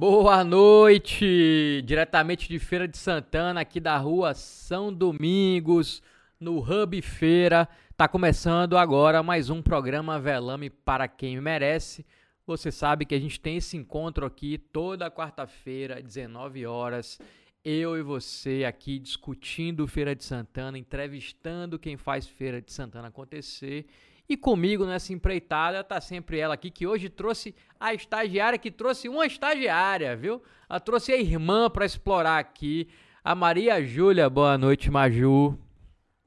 Boa noite! Diretamente de Feira de Santana, aqui da rua São Domingos, no Hub Feira. Tá começando agora mais um programa Velame para quem merece. Você sabe que a gente tem esse encontro aqui toda quarta-feira, 19 horas. Eu e você aqui discutindo Feira de Santana, entrevistando quem faz Feira de Santana acontecer e comigo nessa empreitada tá sempre ela aqui, que hoje trouxe a estagiária, que trouxe uma estagiária, viu? Ela trouxe a irmã para explorar aqui. A Maria Júlia, boa noite, Maju.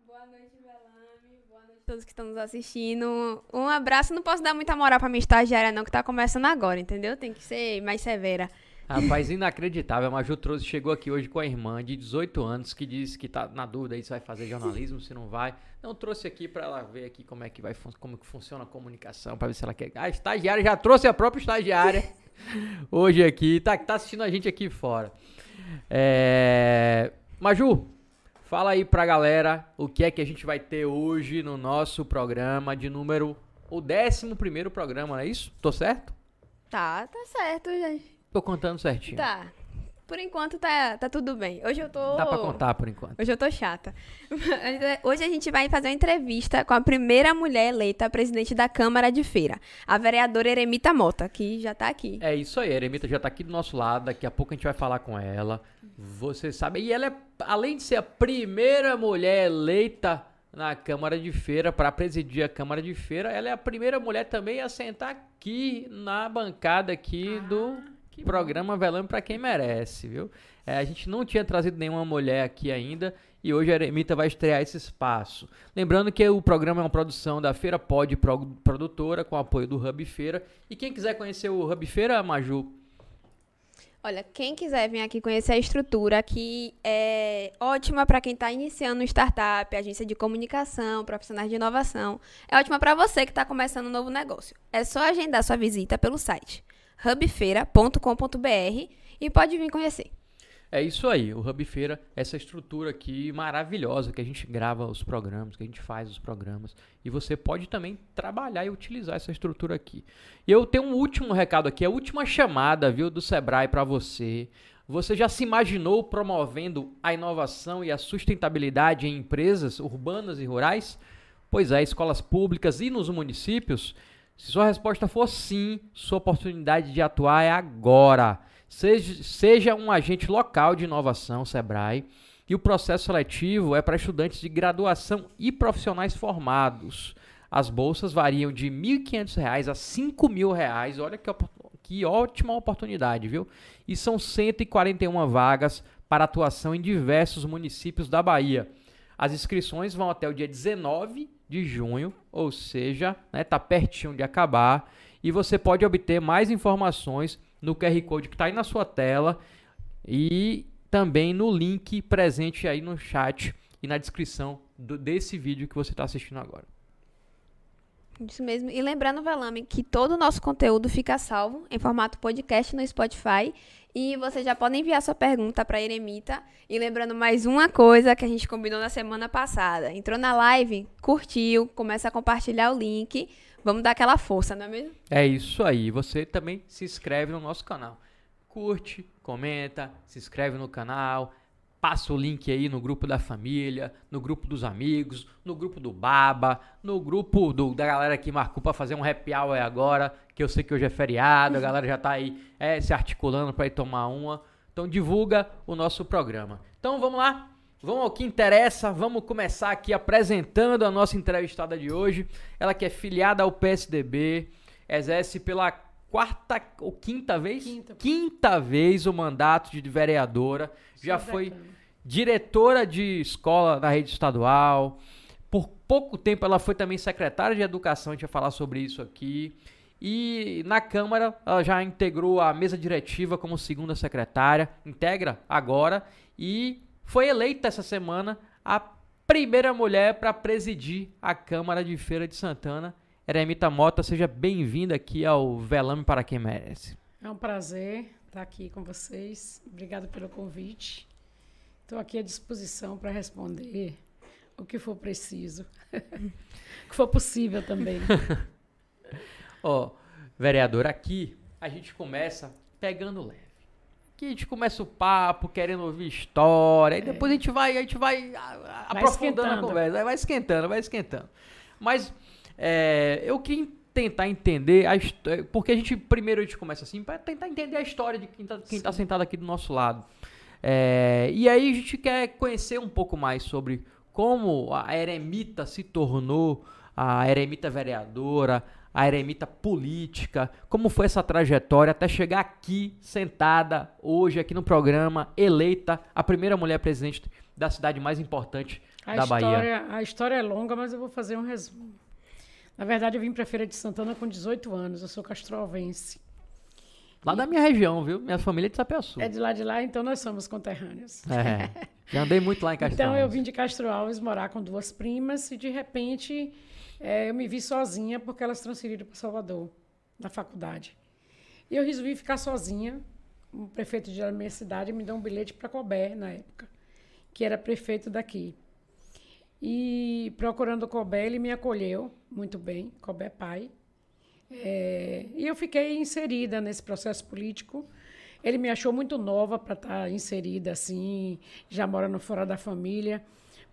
Boa noite, Belame. Boa noite a todos que estão nos assistindo. Um abraço. Não posso dar muita moral pra minha estagiária, não, que tá começando agora, entendeu? Tem que ser mais severa. Rapaz, inacreditável. A Maju trouxe, chegou aqui hoje com a irmã de 18 anos, que disse que tá na dúvida aí se vai fazer jornalismo, se não vai. Então trouxe aqui para ela ver aqui como é que vai como que funciona a comunicação, para ver se ela quer. A estagiária já trouxe a própria estagiária hoje aqui, tá, tá assistindo a gente aqui fora. É... Maju, fala aí pra galera o que é que a gente vai ter hoje no nosso programa de número. O 11 primeiro programa, não é isso? Tô certo? Tá, tá certo, gente. Tô contando certinho. Tá. Por enquanto tá, tá tudo bem. Hoje eu tô. Dá pra contar por enquanto. Hoje eu tô chata. Hoje a gente vai fazer uma entrevista com a primeira mulher eleita presidente da Câmara de Feira, a vereadora Eremita Mota, que já tá aqui. É isso aí, a Eremita já tá aqui do nosso lado. Daqui a pouco a gente vai falar com ela. Você sabe. E ela é, além de ser a primeira mulher eleita na Câmara de Feira para presidir a Câmara de Feira, ela é a primeira mulher também a sentar aqui na bancada aqui ah. do que programa Velame para quem merece, viu? É, a gente não tinha trazido nenhuma mulher aqui ainda e hoje a Eremita vai estrear esse espaço. Lembrando que o programa é uma produção da Feira Pod Produtora, com apoio do Hub Feira. E quem quiser conhecer o Hub Feira, Maju? Olha, quem quiser vir aqui conhecer a estrutura, que é ótima para quem está iniciando um startup, agência de comunicação, profissionais de inovação. É ótima para você que está começando um novo negócio. É só agendar sua visita pelo site hubfeira.com.br e pode vir conhecer. É isso aí, o Hub Feira, essa estrutura aqui maravilhosa que a gente grava os programas, que a gente faz os programas. E você pode também trabalhar e utilizar essa estrutura aqui. E eu tenho um último recado aqui, a última chamada, viu, do Sebrae para você. Você já se imaginou promovendo a inovação e a sustentabilidade em empresas urbanas e rurais? Pois é, escolas públicas e nos municípios se sua resposta for sim, sua oportunidade de atuar é agora. Seja, seja um agente local de inovação, Sebrae, e o processo seletivo é para estudantes de graduação e profissionais formados. As bolsas variam de R$ 1.500 a R$ 5.000. Olha que, que ótima oportunidade, viu? E são 141 vagas para atuação em diversos municípios da Bahia. As inscrições vão até o dia 19 de junho, ou seja, está né, tá pertinho de acabar. E você pode obter mais informações no QR Code que está aí na sua tela e também no link presente aí no chat e na descrição do, desse vídeo que você está assistindo agora. Isso mesmo. E lembrando, Velame, que todo o nosso conteúdo fica salvo em formato podcast no Spotify. E você já pode enviar sua pergunta para Eremita. E lembrando mais uma coisa que a gente combinou na semana passada. Entrou na live, curtiu, começa a compartilhar o link. Vamos dar aquela força, não é mesmo? É isso aí. Você também se inscreve no nosso canal. Curte, comenta, se inscreve no canal Passa o link aí no grupo da família, no grupo dos amigos, no grupo do Baba, no grupo do, da galera que marcou para fazer um happy hour agora, que eu sei que hoje é feriado, a galera já tá aí é, se articulando para ir tomar uma. Então divulga o nosso programa. Então vamos lá, vamos ao que interessa, vamos começar aqui apresentando a nossa entrevistada de hoje. Ela que é filiada ao PSDB, exerce pela quarta ou quinta vez? Quinta. quinta vez o mandato de vereadora. Já foi diretora de escola na rede estadual. Por pouco tempo ela foi também secretária de educação, a gente vai falar sobre isso aqui. E na Câmara ela já integrou a mesa diretiva como segunda secretária, integra agora e foi eleita essa semana a primeira mulher para presidir a Câmara de Feira de Santana. Eremita Mota, seja bem-vinda aqui ao Velame para quem merece. É um prazer estar aqui com vocês. Obrigada pelo convite. Estou aqui à disposição para responder o que for preciso, o que for possível também. Ó, oh, vereador, aqui a gente começa pegando leve. Aqui a gente começa o papo, querendo ouvir história, e depois a gente vai, a gente vai, Vai aprofundando a conversa, vai esquentando, vai esquentando. Mas é, eu queria tentar entender a história, porque a gente primeiro a gente começa assim, para tentar entender a história de quem tá, quem tá sentado aqui do nosso lado. É, e aí a gente quer conhecer um pouco mais sobre como a eremita se tornou a eremita vereadora, a eremita política, como foi essa trajetória até chegar aqui, sentada, hoje, aqui no programa, eleita a primeira mulher presidente da cidade mais importante A da Bahia. história, a história é longa, mas eu vou fazer um resumo. Na verdade, eu vim para Feira de Santana com 18 anos. Eu sou castrovense. Lá da minha região, viu? Minha família é de Sapiaçu. É de lá de lá, então nós somos conterrâneos. É. Já andei muito lá em Castro Então eu vim de Castro Alves morar com duas primas e de repente eh, eu me vi sozinha porque elas transferiram para Salvador, na faculdade. E eu resolvi ficar sozinha. O prefeito de da minha cidade me deu um bilhete para Colbert na época, que era prefeito daqui. E procurando o Colbert, ele me acolheu muito bem, Colbert pai. Eh, e eu fiquei inserida nesse processo político. Ele me achou muito nova para estar inserida assim, já morando fora da família,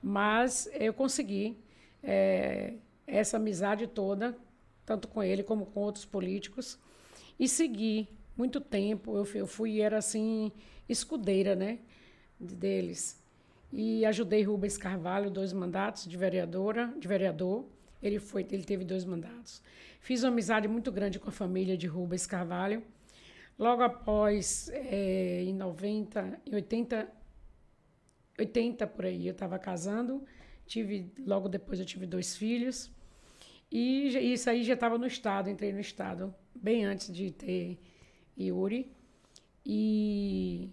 mas eu consegui eh, essa amizade toda, tanto com ele como com outros políticos, e segui muito tempo. Eu fui, eu fui era assim escudeira, né, deles. E ajudei Rubens Carvalho dois mandatos de vereadora, de vereador. Ele foi, ele teve dois mandatos. Fiz uma amizade muito grande com a família de Rubens Carvalho. Logo após, eh, em 90, em 80, 80 por aí, eu estava casando. Tive, logo depois eu tive dois filhos. E isso aí já estava no estado, entrei no estado bem antes de ter Yuri. E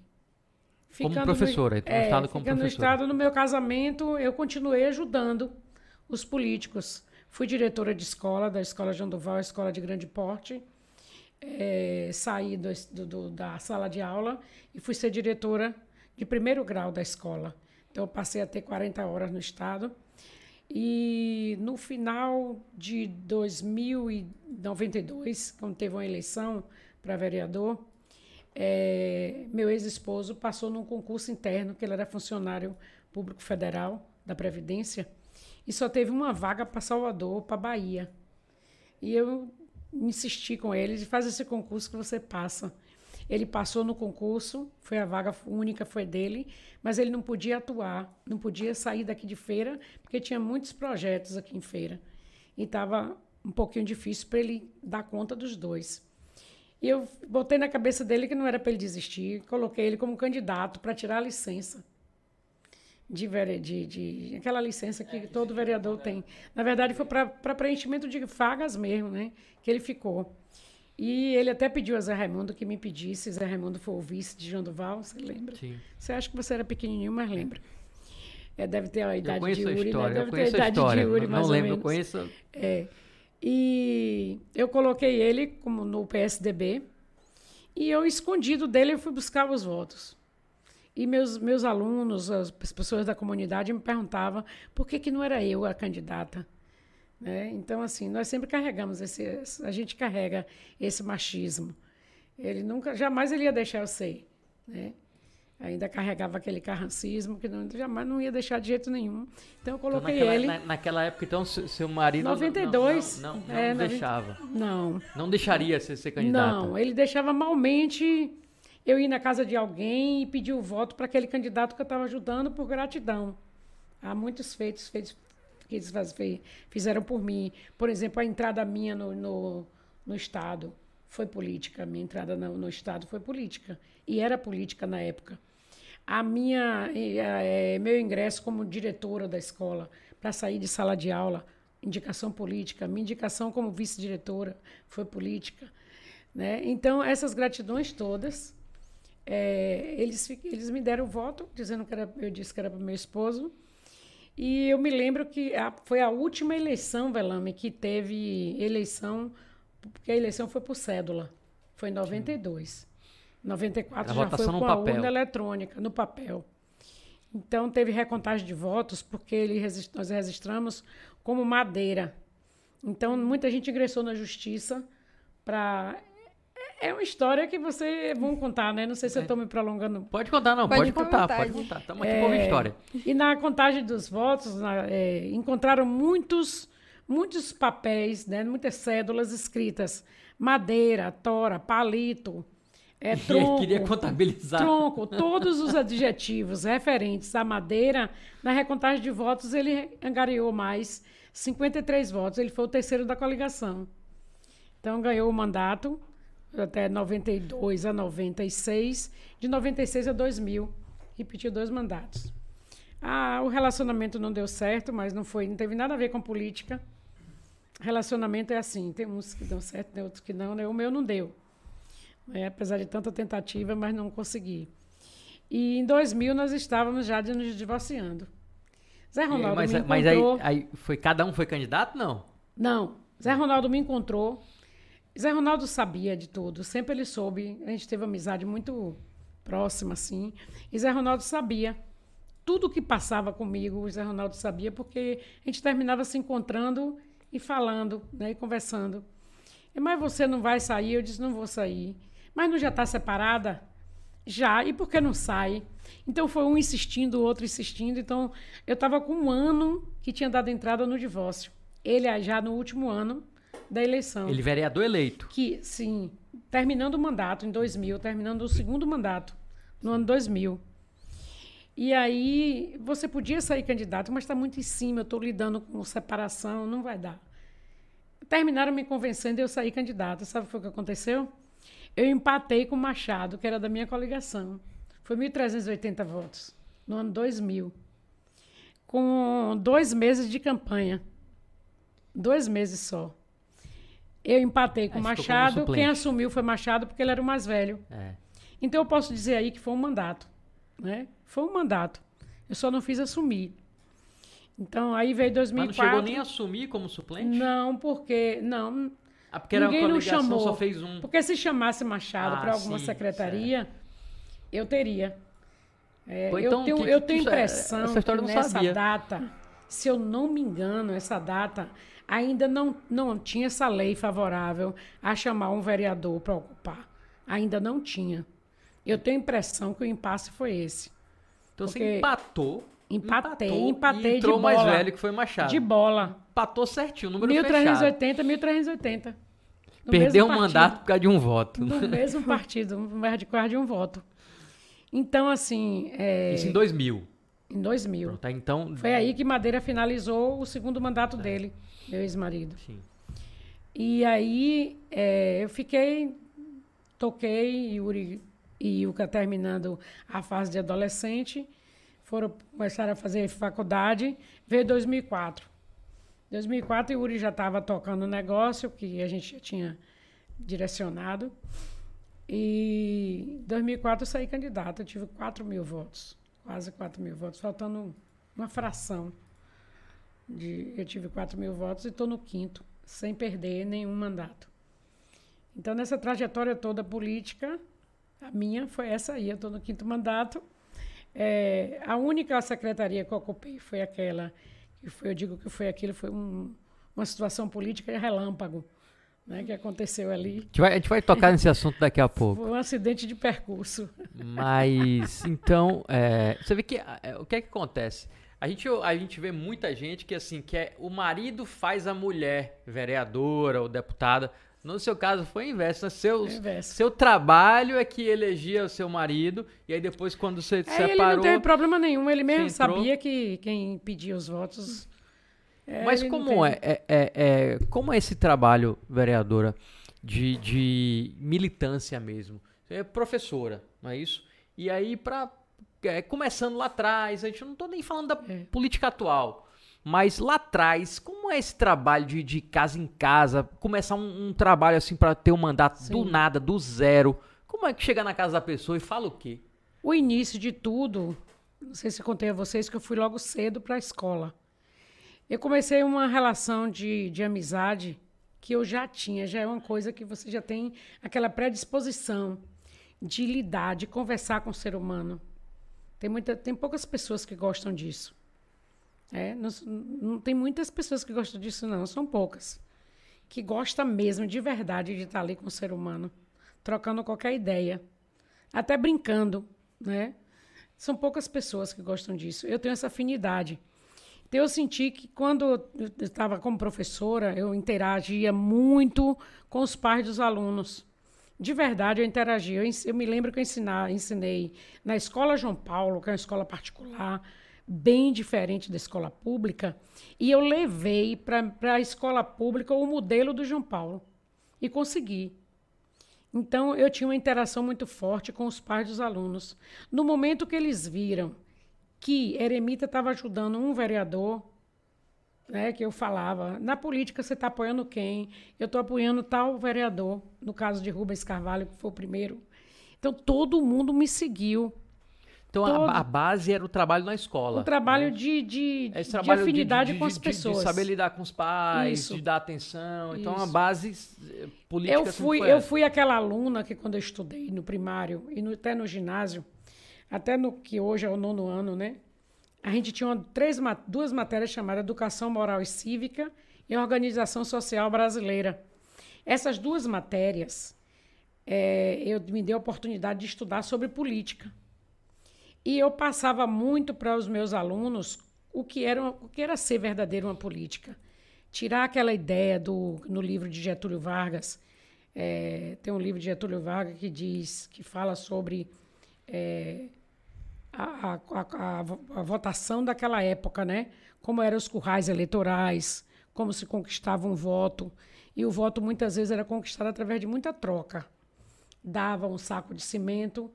Como ficando professora, entrou no estado como ficando no professora. estado, no meu casamento, eu continuei ajudando os políticos. Fui diretora de escola, da Escola João Duval, Escola de Grande Porte. Eh, saí do- do- da sala de aula e fui ser diretora de primeiro grau da escola. Então, eu passei a ter 40 horas no estado. E no final de 2092, quando teve uma eleição para vereador, eh, meu ex-esposo passou num concurso interno, que ele era funcionário público federal da Previdência, e só teve uma vaga para Salvador, para Bahia. E eu insisti com ele de fazer esse concurso que você passa. Ele passou no concurso, foi a vaga única, foi dele, mas ele não podia atuar, não podia sair daqui de feira, porque tinha muitos projetos aqui em feira. E estava um pouquinho difícil para ele dar conta dos dois. E eu botei na cabeça dele que não era para ele desistir, coloquei ele como candidato para tirar a licença. De, vere- de, de aquela licença que todo vereador tem. Na verdade, foi para preenchimento de vagas mesmo, né? Que ele ficou. E ele até pediu a Zé Raimundo que me pedisse. Zé Raimundo foi o vice de João Duval, você lembra? Sim. Você acha que você era pequenininho, mas lembra. É, deve ter a idade conheço de história, né? Deve ter a a idade história. de Yuri, não mais não ou lembro, menos. conheço. É. E eu coloquei ele como no PSDB e eu escondido dele eu fui buscar os votos. E meus meus alunos, as as pessoas da comunidade me perguntavam por que que não era eu a candidata, né? Então assim, nós sempre carregamos esse- a gente carrega esse machismo. Ele nunca jamais ele ia deixar eu ser, né? Ainda carregava aquele carrancismo que não, jamais não ia deixar de jeito nenhum. Então eu Então, coloquei naquela, ele. na- naquela época, então, se- seu marido. não- 92. Não, não, não, É, não 90 deixava. Não. Não deixaria você ser candidata. Não, ele deixava malmente eu ir na casa de alguém e pedir o voto para aquele candidato que eu estava ajudando por gratidão. Há muitos feitos, feitos que eles fizeram por mim. Por exemplo, a entrada minha no, no, no Estado foi política. A minha entrada no, no Estado foi política. E era política na época. A minha, eh, meu ingresso como diretora da escola para sair de sala de aula, indicação política. Minha indicação como vice-diretora foi política. Né? Então, essas gratidões todas, eh, eles, eles me deram o voto, dizendo que era, eu disse que era para meu esposo. E eu me lembro que a- foi a última eleição, Velame, que teve eleição, porque a eleição foi por cédula. Foi em 92. 94 Era já foi com a papel. urna eletrônica, no papel. Então, teve recontagem de votos, porque ele, regis- nós registramos como madeira. Então, muita gente ingressou na justiça para É uma história que você vão contar, né? Não sei se eu É. estou me prolongando. Pode contar, não. Pode Pode, contar, vontade. pode contar. Estamos aqui É, pra ouvir história. E na contagem dos votos, na- é, encontraram muitos, muitos papéis, né? Muitas cédulas escritas. Madeira, tora, palito, é, E tronco. queria contabilizar. Tronco, todos os adjetivos referentes à madeira, na recontagem de votos ele angariou mais 53 votos. Ele foi o terceiro da coligação. Então ganhou o mandato até 92 a 96, de 96 a 2000, repetiu dois mandatos. Ah, o relacionamento não deu certo, mas não foi, não teve nada a ver com política. Relacionamento é assim, tem uns que dão certo, tem outros que não, né? O meu não deu. É, apesar de tanta tentativa, mas não consegui. E em 2000 nós estávamos já nos divorciando. Zé E Ronaldo mas me mas aí, encontrou. aí foi, cada um foi candidato? Não. Não, Zé Ronaldo me encontrou. Zé Ronaldo sabia de tudo, sempre ele soube. A gente teve uma amizade muito próxima, assim. E Zé Ronaldo sabia. Tudo que passava comigo, o Zé Ronaldo sabia, porque a gente terminava se encontrando e falando, né, e conversando. E, Mas você não vai sair? Eu disse, não vou sair. Mas não já está separada? Já. E por que não sai? Então foi um insistindo, o outro insistindo. Então eu estava com um ano que tinha dado entrada no divórcio. Ele ah, já no último ano da eleição. Ele vereador eleito. Que, sim, terminando o mandato em 2000, terminando o segundo mandato no ano 2000. E aí você podia sair candidato, mas está muito em cima, eu estou lidando com separação, não vai dar. Terminaram me convencendo e eu saí candidata. Sabe o que aconteceu? Eu empatei com o Machado, que era da minha coligação. Foi 1.380 votos, no ano 2000. Com dois meses de campanha. Dois meses só. Eu empatei com o Machado. Quem assumiu foi Machado, porque ele era o mais velho. É. Então eu posso dizer aí que foi um mandato, né? Foi um mandato. Eu só não fiz assumir. Então aí veio Mas 2004. não chegou nem a assumir como suplente? Não, porque não, Ah, porque era ninguém uma não coligação, chamou. só fez um. porque se chamasse Machado Ah, para alguma sim, secretaria, eu teria. É, Pô, eu então, tenho, que- eu que tenho isso é- impressão essa eu que nessa sabia. data, se eu não me engano, essa data ainda não, não tinha essa lei favorável a chamar um vereador para ocupar. Ainda não tinha. Eu tenho a impressão que o impasse foi esse. Então você empatou. Empatei, empatou, empatei e entrou de o mais bola. velho, que foi Machado. De bola. Empatou certinho, número fechado. 1380, 1380. Perdeu o mesmo mandato por causa de um voto. No mesmo partido, mais de quase de um voto. Então, assim, é, Isso em 2000. em 2000. Pronto, então... Foi aí que Madeira finalizou o segundo mandato dele, meu ex-marido. Sim. E aí é, eu fiquei, toquei, Yuri e Yuka terminando a fase de adolescente, foram começaram a fazer faculdade, veio 2004. 2004 Yuri já estava tocando o negócio que a gente já tinha direcionado. E em 2004 eu saí candidata, eu tive 4 mil votos, quase 4 mil votos, faltando uma fração. De, eu tive 4 mil votos e estou no quinto, sem perder nenhum mandato. Então, nessa trajetória toda política, a minha foi essa aí, eu estou no quinto mandato. É, a única secretaria que eu ocupei foi aquela, que foi, eu digo que foi aquilo, foi um, uma situação política relâmpago, né, que aconteceu ali. A gente, vai, tocar nesse assunto daqui a pouco. Foi um acidente de percurso. Mas, então, é, você vê que é, o que é que acontece? A gente, a gente vê muita gente que, assim, que é, o marido faz a mulher vereadora ou deputada. No seu caso, foi inverso. né? Seu, seu trabalho é que elegia o seu marido. E aí, depois, quando você É, ele separou... não teve problema nenhum, ele mesmo sabia que quem pedia os votos. é, Mas ele como é, é, é, é- como é esse trabalho, vereadora, de, de militância mesmo? Você é professora, não é isso? E aí, pra, é, começando lá atrás, a gente não tô nem falando da É. política atual, mas lá atrás, como é esse trabalho de, de casa em casa, começar um, um trabalho assim para ter um mandato do Sim. nada, do zero? Como é que chega na casa da pessoa e fala o quê? O início de tudo, não sei se eu contei a vocês que eu fui logo cedo para a escola. Eu comecei uma relação de, de amizade que eu já tinha, já é uma coisa que você já tem aquela predisposição de lidar, de conversar com o ser humano. Tem, muita, tem poucas pessoas que gostam disso. É, não, não tem muitas pessoas que gostam disso, não, são poucas. Que gostam mesmo, de verdade, de estar ali com o ser humano, trocando qualquer ideia, até brincando, né? São poucas pessoas que gostam disso. Eu tenho essa afinidade. Então, eu senti que quando eu estava como professora, eu interagia muito com os pais dos alunos. De verdade, eu interagia. Eu, eu me lembro que eu ensinar, ensinei na Escola João Paulo, que é uma escola particular, bem diferente da escola pública, e eu levei para a escola pública o modelo do João Paulo. E consegui. Então, eu tinha uma interação muito forte com os pais dos alunos. No momento que eles viram que Eremita estava ajudando um vereador, né, que eu falava, na política você está apoiando quem? Eu estou apoiando tal vereador, no caso de Rubens Carvalho, que foi o primeiro. Então, todo mundo me seguiu. Então a, a, base era o trabalho na escola. O trabalho né? de, de, de afinidade de, de, com as pessoas. De saber lidar com os pais, Isso. de dar atenção. Então Isso. a base eh, política. Eu fui, eu fui aquela aluna que quando eu estudei no primário e no, até no ginásio, até no que hoje é o nono ano, né? A gente tinha uma, três, duas matérias chamadas Educação Moral e Cívica e Organização Social Brasileira. Essas duas matérias é, eu me dei a oportunidade de estudar sobre política. E eu passava muito para os meus alunos o que era, o que era ser verdadeiro uma política. Tirar aquela ideia do no livro de Getúlio Vargas, é, tem um livro de Getúlio Vargas que diz, que fala sobre é, a, a, a, a, votação daquela época, né? Como eram os currais eleitorais, como se conquistava um voto. E o voto muitas vezes era conquistado através de muita troca. Dava um saco de cimento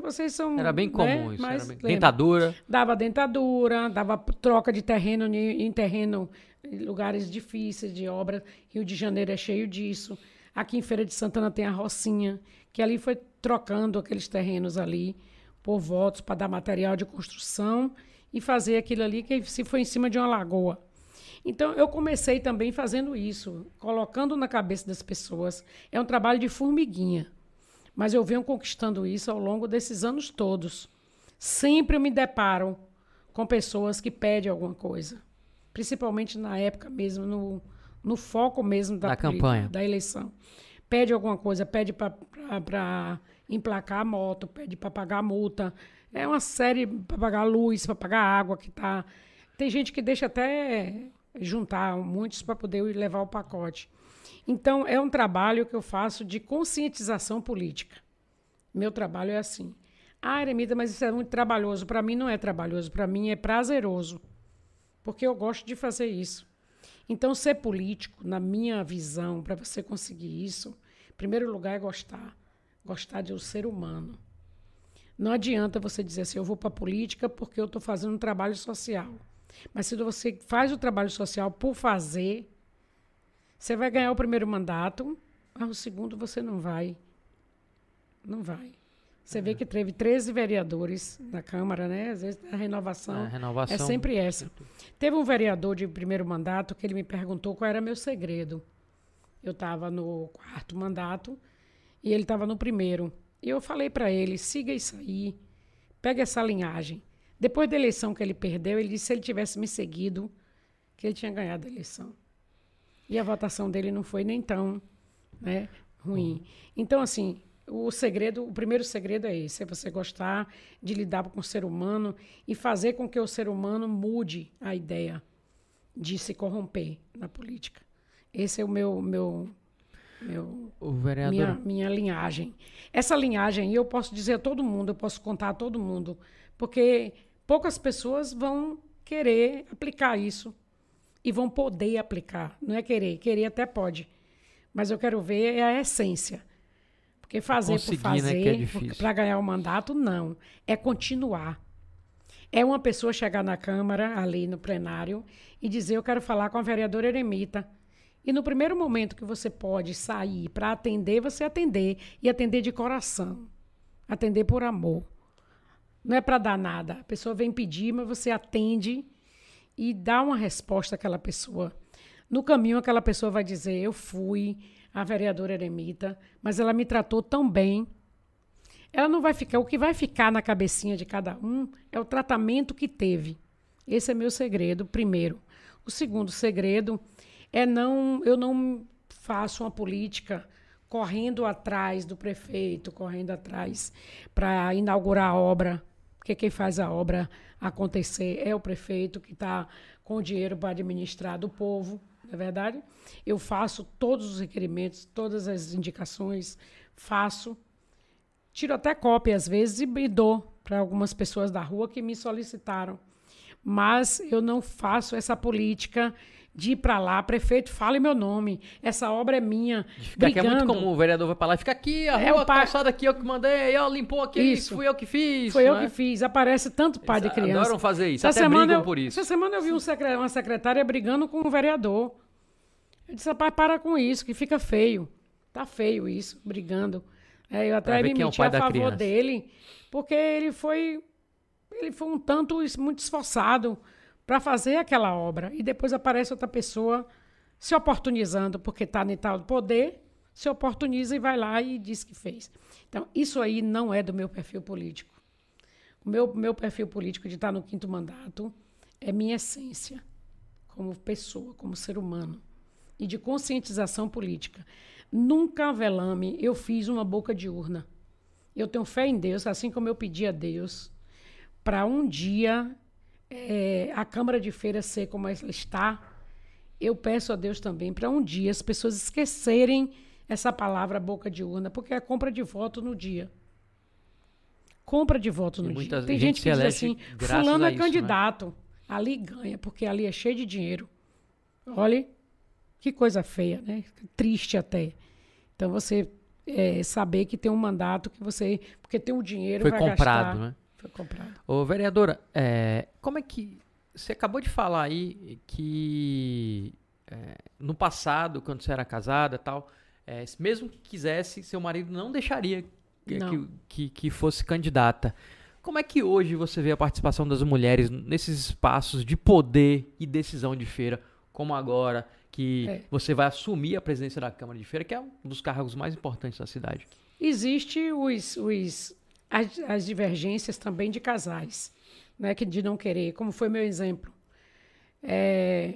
vocês são. Era bem comum né? isso. Mas, bem... Dentadura. Dava dentadura, dava troca de terreno em terreno, em lugares difíceis de obra. Rio de Janeiro é cheio disso. Aqui em Feira de Santana tem a Rocinha, que ali foi trocando aqueles terrenos ali por votos para dar material de construção e fazer aquilo ali que se foi em cima de uma lagoa. Então eu comecei também fazendo isso, colocando na cabeça das pessoas. É um trabalho de formiguinha. Mas eu venho conquistando isso ao longo desses anos todos. Sempre me deparo com pessoas que pedem alguma coisa. Principalmente na época mesmo, no, no foco mesmo da, campanha, da eleição. Pede alguma coisa, pede para emplacar a moto, pede para pagar a multa. É uma série para pagar a luz, para pagar a água que tá. Tem gente que deixa até juntar muitos para poder levar o pacote. Então, é um trabalho que eu faço de conscientização política. Meu trabalho é assim. Ah, Eremita, mas isso é muito trabalhoso. Para mim não é trabalhoso, para mim é prazeroso. Porque eu gosto de fazer isso. Então, ser político, na minha visão, para você conseguir isso, em primeiro lugar é gostar. Gostar de um ser humano. Não adianta você dizer assim, eu vou para a política porque eu estou fazendo um trabalho social. Mas se você faz o trabalho social por fazer, você vai ganhar o primeiro mandato, mas o segundo você não vai. Não vai. Você vê é. que teve 13 vereadores na Câmara, né? Às vezes a renovação, a renovação é sempre essa. Teve um vereador de primeiro mandato que ele me perguntou qual era meu segredo. Eu estava no quarto mandato e ele estava no primeiro. E eu falei para ele: siga isso aí, pega essa linhagem. Depois da eleição que ele perdeu, ele disse que se ele tivesse me seguido, que ele tinha ganhado a eleição. E a votação dele não foi nem tão né, ruim. Então, assim, o segredo, o primeiro segredo é esse: é você gostar de lidar com o ser humano e fazer com que o ser humano mude a ideia de se corromper na política. Esse é o meu, meu, meu o vereador... minha, minha linhagem. Essa linhagem, eu posso dizer a todo mundo, eu posso contar a todo mundo, porque poucas pessoas vão querer aplicar isso e vão poder aplicar. Não é querer, querer até pode. Mas eu quero ver é a essência. Porque fazer por fazer, né, é para ganhar o mandato, não. É continuar. É uma pessoa chegar na Câmara, ali no plenário, e dizer: Eu quero falar com a vereadora Eremita. E no primeiro momento que você pode sair para atender, você atender. E atender de coração. Atender por amor. Não é para dar nada. A pessoa vem pedir, mas você atende e dá uma resposta àquela pessoa. No caminho, aquela pessoa vai dizer: Eu fui a vereadora Eremita, mas ela me tratou tão bem. Ela não vai ficar. O que vai ficar na cabecinha de cada um é o tratamento que teve. Esse é meu segredo, primeiro. O segundo segredo é não. Eu não faço uma política correndo atrás do prefeito, correndo atrás para inaugurar a obra, porque quem faz a obra acontecer é o prefeito que está com o dinheiro para administrar do povo, não é verdade? Eu faço todos os requerimentos, todas as indicações, faço. Tiro até cópia às vezes e dou para algumas pessoas da rua que me solicitaram. Mas eu não faço essa política de ir para lá, prefeito, fale meu nome, essa obra é minha. Fica aqui é muito comum, o vereador vai para lá, fica aqui, a é rua, a calçada aqui, eu que mandei, ó, limpou aqui, isso. fui eu que fiz. Foi eu é? que fiz, aparece tanto pai Eles de criança. adoram fazer isso, essa até semana brigam eu, por isso. Essa semana eu vi um uma secretária brigando com o um vereador. Eu disse, rapaz, para com isso, que fica feio. Tá feio isso, brigando. É, eu até me meti é a favor dele, porque ele foi, ele foi um tanto muito esforçado para fazer aquela obra. E depois aparece outra pessoa se oportunizando, porque está no tal poder, se oportuniza e vai lá e diz que fez. Então, isso aí não é do meu perfil político. O meu, meu perfil político de estar no quinto mandato é minha essência, como pessoa, como ser humano, e de conscientização política. Nunca, Velame, eu fiz uma boca de urna. Eu tenho fé em Deus, assim como eu pedi a Deus, para um dia é, a Câmara de Feira ser como ela está, eu peço a Deus também para um dia as pessoas esquecerem essa palavra boca de urna, porque é compra de voto no dia. Compra de voto no dia. Tem gente, gente que diz assim, fulano é isso, né? candidato, né? ali ganha, porque ali é cheio de dinheiro. Olha, que coisa feia, né? Triste até. Então você é, saber que tem um mandato que você, porque tem o um dinheiro, Foi comprado, gastar, né? Foi comprado. Ô, vereadora, é, como é que. Você acabou de falar aí que é, no passado, quando você era casada tal, é, mesmo que quisesse, seu marido não deixaria que, não. que, que, fosse candidata. Como é que hoje você vê a participação das mulheres nesses espaços de poder e decisão de feira, como agora, que é. você vai assumir a presidência da Câmara de Feira, que é um dos cargos mais importantes da cidade? Existe os, os as, as divergências também de casais, né, que de não querer, como foi meu exemplo. É,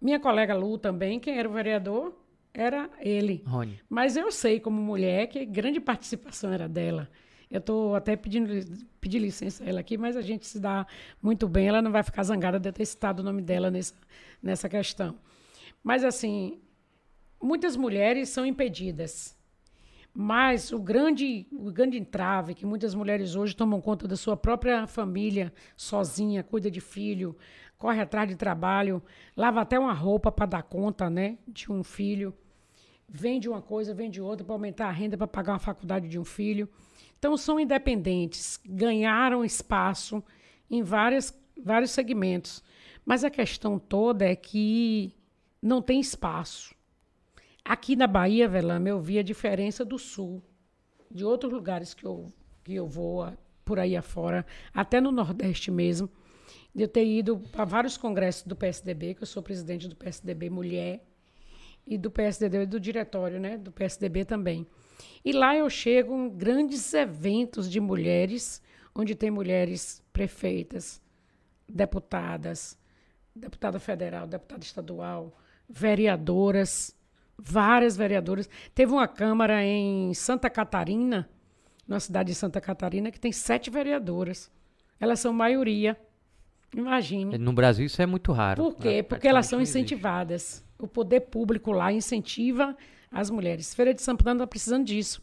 minha colega Lu também, quem era o vereador, era ele. Rony. Mas eu sei, como mulher, que grande participação era dela. Eu estou até pedindo pedir licença a ela aqui, mas a gente se dá muito bem. Ela não vai ficar zangada de ter citado o nome dela nessa, nessa questão. Mas, assim, muitas mulheres são impedidas mas o grande, o grande entrave que muitas mulheres hoje tomam conta da sua própria família, sozinha, cuida de filho, corre atrás de trabalho, lava até uma roupa para dar conta né, de um filho, vende uma coisa, vende outra para aumentar a renda para pagar uma faculdade de um filho. Então são independentes, ganharam espaço em várias, vários segmentos. Mas a questão toda é que não tem espaço. Aqui na Bahia, Velame, eu vi a diferença do sul, de outros lugares que eu, que eu vou por aí afora, até no Nordeste mesmo, de eu ter ido para vários congressos do PSDB, que eu sou presidente do PSDB Mulher, e do PSDB, do diretório, né, do PSDB também. E lá eu chego em grandes eventos de mulheres, onde tem mulheres prefeitas, deputadas, deputada federal, deputada estadual, vereadoras, várias vereadoras. Teve uma Câmara em Santa Catarina, na cidade de Santa Catarina, que tem sete vereadoras. Elas são maioria. Imagine. No Brasil isso é muito raro. Por quê? Porque elas são incentivadas. O poder público lá incentiva as mulheres. Feira de Santana está precisando disso.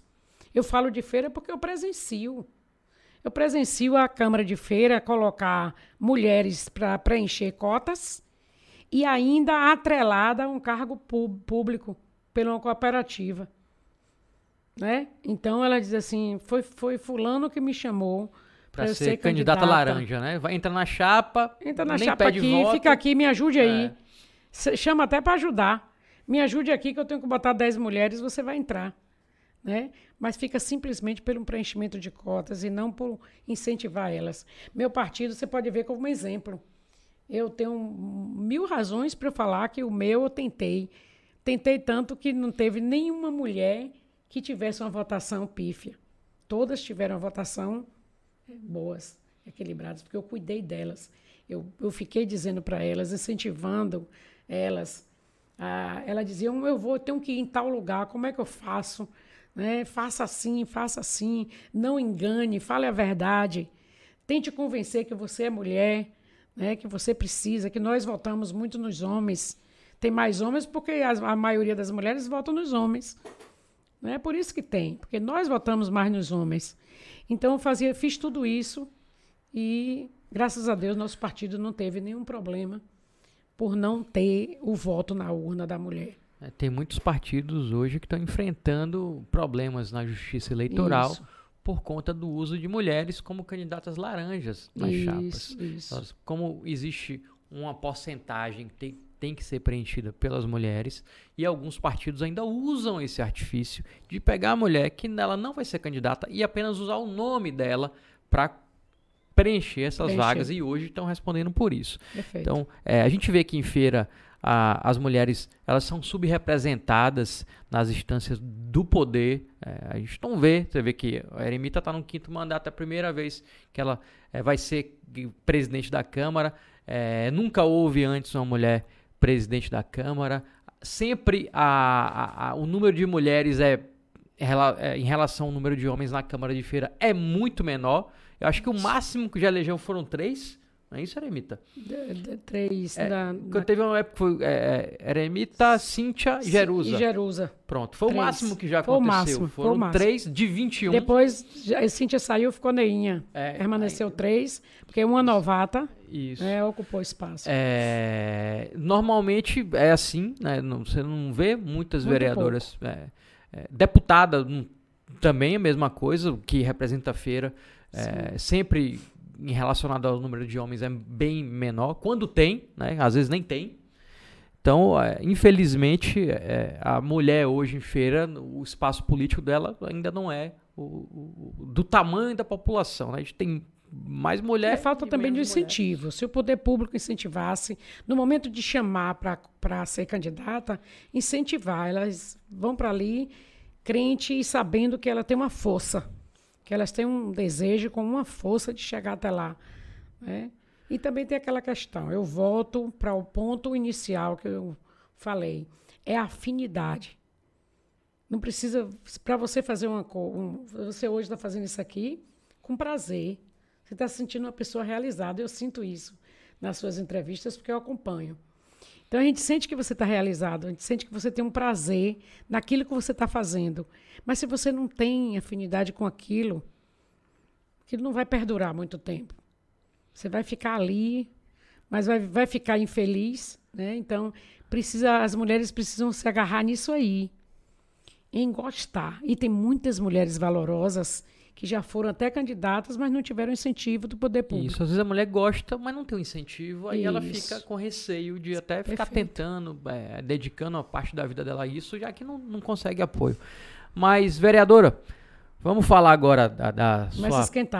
Eu falo de feira porque eu presencio. Eu presencio a Câmara de Feira colocar mulheres para preencher cotas e ainda atrelada a um cargo público pela uma cooperativa. Né? Então ela diz assim: foi, foi fulano que me chamou para ser, ser candidata, candidata laranja, né? Vai entrar na chapa, entra na chapa aqui, voto. fica aqui, me ajude aí. É. Chama até para ajudar. Me ajude aqui que eu tenho que botar 10 mulheres, você vai entrar. Né? Mas fica simplesmente pelo preenchimento de cotas e não por incentivar elas. Meu partido você pode ver como exemplo. Eu tenho mil razões para falar que o meu eu tentei. Tentei tanto que não teve nenhuma mulher que tivesse uma votação pífia. Todas tiveram votação é, boas, equilibradas, porque eu cuidei delas. Eu, eu fiquei dizendo para elas, incentivando elas. Ah, ela dizia, eu vou, eu tenho que ir em tal lugar, como é que eu faço? né? Faça assim, faça assim, não engane, fale a verdade. Tente convencer que você é mulher, né? Que você precisa, que nós votamos muito nos homens. Tem mais homens porque a, a maioria das mulheres votam nos homens. Não é por isso que tem, porque nós votamos mais nos homens. Então eu fazia, fiz tudo isso e graças a Deus nosso partido não teve nenhum problema por não ter o voto na urna da mulher. É, tem muitos partidos hoje que estão enfrentando problemas na justiça eleitoral Isso. por conta do uso de mulheres como candidatas laranjas nas chapas. Isso, isso. Elas- Como existe uma porcentagem que tem, tem que ser preenchida pelas mulheres e alguns partidos ainda usam esse artifício de pegar a mulher que ela não vai ser candidata e apenas usar o nome dela para preencher essas Preencher. vagas e hoje estão respondendo por isso. Perfeito. Então, é, a gente vê que em feira a- as mulheres elas são subrepresentadas nas instâncias do poder. É, a gente não vê, você vê que a Eremita está no quinto mandato, é a primeira vez que ela é, vai ser presidente da Câmara. É, nunca houve antes uma mulher presidente da Câmara. Sempre a- a- a- o número de mulheres é, rela- é, em relação ao número de homens na Câmara de Feira é muito menor. Eu acho que o máximo que já elegeu foram três. Não é isso, Eremita? De- de- três É, da, teve uma época que foi é, é, Eremita, Cíntia e Jerusa. E Jerusa. Pronto, foi o Três. máximo que já Foi o aconteceu. máximo, foi o Foram máximo. três de 21. Depois, a Cíntia saiu, ficou Neinha. É, Permaneceu três, porque uma novata Isso. né, ocupou espaço. É, normalmente é assim, né? Não- você não vê muitas Muito vereadoras. é, deputada não- também é a mesma coisa, que representa a feira. sempre em relacionado ao número de homens é bem menor. Quando tem, né? Às vezes nem tem. Então, é, infelizmente, é, a mulher hoje em feira, o espaço político dela ainda não é o, o- do tamanho da população. né? A gente tem mais mulher. É falta e também de mulher. incentivo. Se o poder público incentivasse, no momento de chamar para ser candidata, incentivar. Elas vão para ali crente e sabendo que ela tem uma força, que elas têm um desejo com uma força de chegar até lá. né? E também tem aquela questão, eu volto para o ponto inicial que eu falei, é a afinidade. Não precisa, para você fazer uma coisa, você hoje está fazendo isso aqui com prazer. Você está se sentindo uma pessoa realizada. Eu sinto isso nas suas entrevistas porque eu acompanho. Então a gente sente que você está realizado, a gente sente que você tem um prazer naquilo que você está fazendo. Mas se você não tem afinidade com aquilo, aquilo não vai perdurar muito tempo. Você vai ficar ali, mas vai, vai ficar infeliz, né? Então precisa, as mulheres precisam se agarrar nisso aí, em gostar. E tem muitas mulheres valorosas que já foram até candidatas, mas não tiveram incentivo do poder público. Isso, às vezes a mulher gosta, mas não tem um incentivo, aí ela Isso. fica com receio de até ficar Perfeito. tentando, é, dedicando uma parte da vida dela a isso, já que não, não consegue apoio. Mas, vereadora, vamos falar agora da, da sua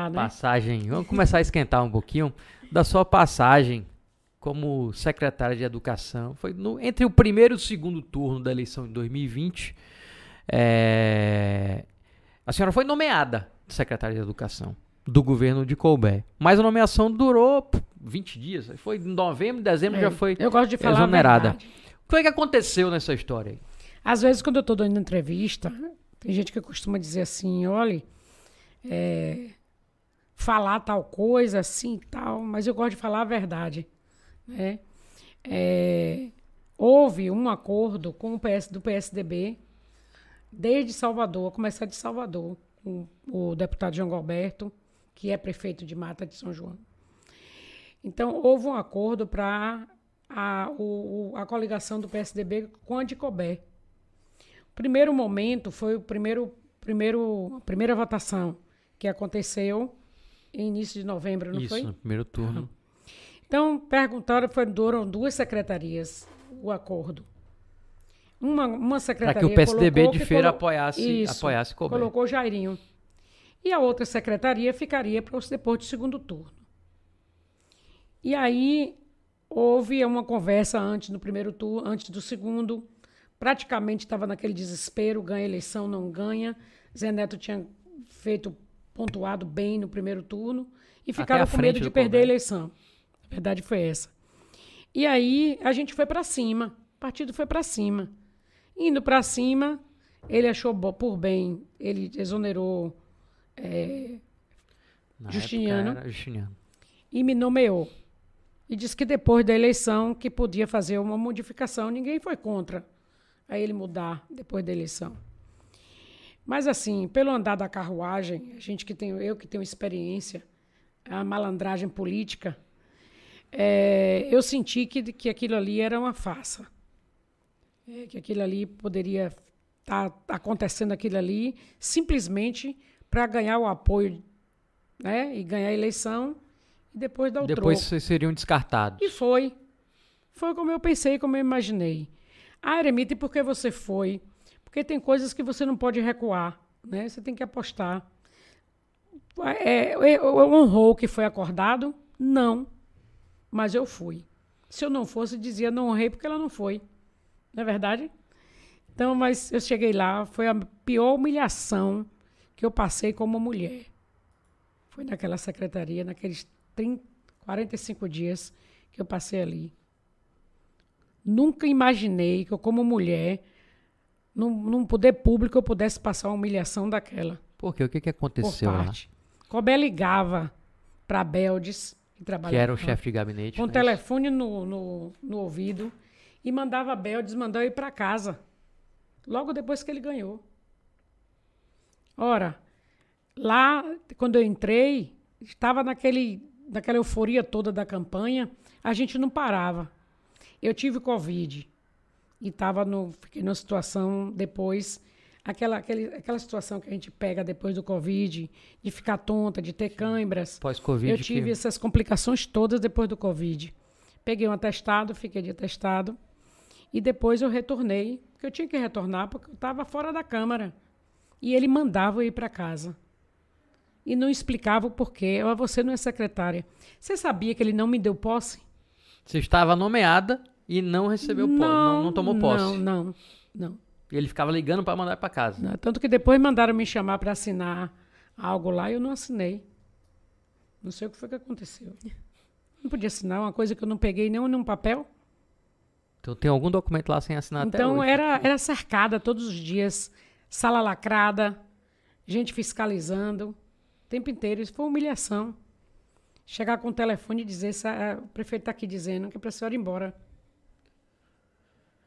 né? passagem, vamos começar a esquentar um pouquinho, da sua passagem como secretária de Educação. Foi no- entre o primeiro e o segundo turno da eleição de 2020. é, a senhora foi nomeada secretária de Educação do governo de Colbert. Mas a nomeação durou pff, 20 dias. Foi em novembro, dezembro É, já foi. eu gosto de falar exonerada. O que foi que aconteceu nessa história aí? Às vezes, quando eu estou dando entrevista, tem gente que costuma dizer assim, olha, é, falar tal coisa, assim e tal, mas eu gosto de falar a verdade. Né? É, houve um acordo com o PS, do PSDB, desde Salvador, a começar de Salvador, com o deputado João Galberto, que é prefeito de Mata de São João. Então, houve um acordo para a, o- o- a coligação do PSDB com a de Colbert. O primeiro momento foi o primeiro, primeiro, a primeira votação que aconteceu em início de novembro, não Isso, foi? no primeiro turno. Então, perguntaram, foram duas secretarias o acordo. Uma, uma Para secretaria que o PSDB de feira colo- apoiasse, Isso, apoiasse Colbert. colocou Jairinho. E a outra secretaria ficaria para os depois do segundo turno. E aí houve uma conversa antes do primeiro turno, antes do segundo. Praticamente estava naquele desespero, ganha eleição, não ganha. Zé Neto tinha feito pontuado bem no primeiro turno e ficava com medo de perder a Colbert. eleição. A verdade foi essa. E aí a gente foi para cima. O partido foi para cima. Indo para cima, Ele achou por bem, ele exonerou é, Justiniano. Justiniano. e me nomeou. E disse que depois da eleição que podia fazer uma modificação. Ninguém foi contra a ele mudar depois da eleição. Mas assim, pelo andar da carruagem, a gente que tem, eu que tenho experiência, a malandragem política, é, eu senti que, que aquilo ali era uma farsa. É, que aquilo ali poderia estar acontecendo aquilo ali simplesmente para ganhar o apoio né, e ganhar a eleição e depois dar o Depois troco. vocês seriam descartados. E foi. Foi como eu pensei, como eu imaginei. Ah, Eremita, e por que você foi? Porque tem coisas que você não pode recuar, né? Você tem que apostar. É, é, é, honrou o que foi acordado? Não. Mas eu fui. Se eu não fosse, dizia não honrei porque ela não foi. Não é verdade? Então, mas eu cheguei lá, foi a pior humilhação que eu passei como mulher. Foi naquela secretaria, naqueles 30, 45 dias que eu passei ali. Nunca imaginei que eu, como mulher, num, num poder público, eu pudesse passar uma humilhação daquela. Por quê? O que, que aconteceu lá? Cobé ligava para Beldes, que Que trabalhava era o chefe de gabinete. com o né? telefone no, no, no ouvido e mandava a Beldes mandar eu ir para casa. Logo depois que ele ganhou. Ora, lá, quando eu entrei, estava naquele, naquela euforia toda da campanha, a gente não parava. Eu tive Covid e estava no, fiquei numa situação depois, aquela, aquele, aquela situação que a gente pega depois do Covid, de ficar tonta, de ter câimbras. Pós-Covid. Eu tive que... essas complicações todas depois do Covid. Peguei um atestado, fiquei de atestado. E depois eu retornei, porque eu tinha que retornar, porque eu estava fora da Câmara. E ele mandava eu ir para casa. E não explicava o porquê. Eu, você não é secretária. Você sabia que ele não me deu posse? Você estava nomeada e não recebeu posse. Não, não tomou posse. Não, não, não. E ele ficava ligando para mandar para casa. Não, Tanto que depois mandaram me chamar para assinar algo lá e eu não assinei. Não sei o que foi que aconteceu. Não podia assinar uma coisa que eu não peguei nem num papel. Então tem algum documento lá sem assinar até Então hoje. era, era cercada todos os dias, sala lacrada, gente fiscalizando, o tempo inteiro. Isso foi humilhação. Chegar com o telefone e dizer, "Sa- o prefeito está aqui dizendo que é para a senhora ir embora.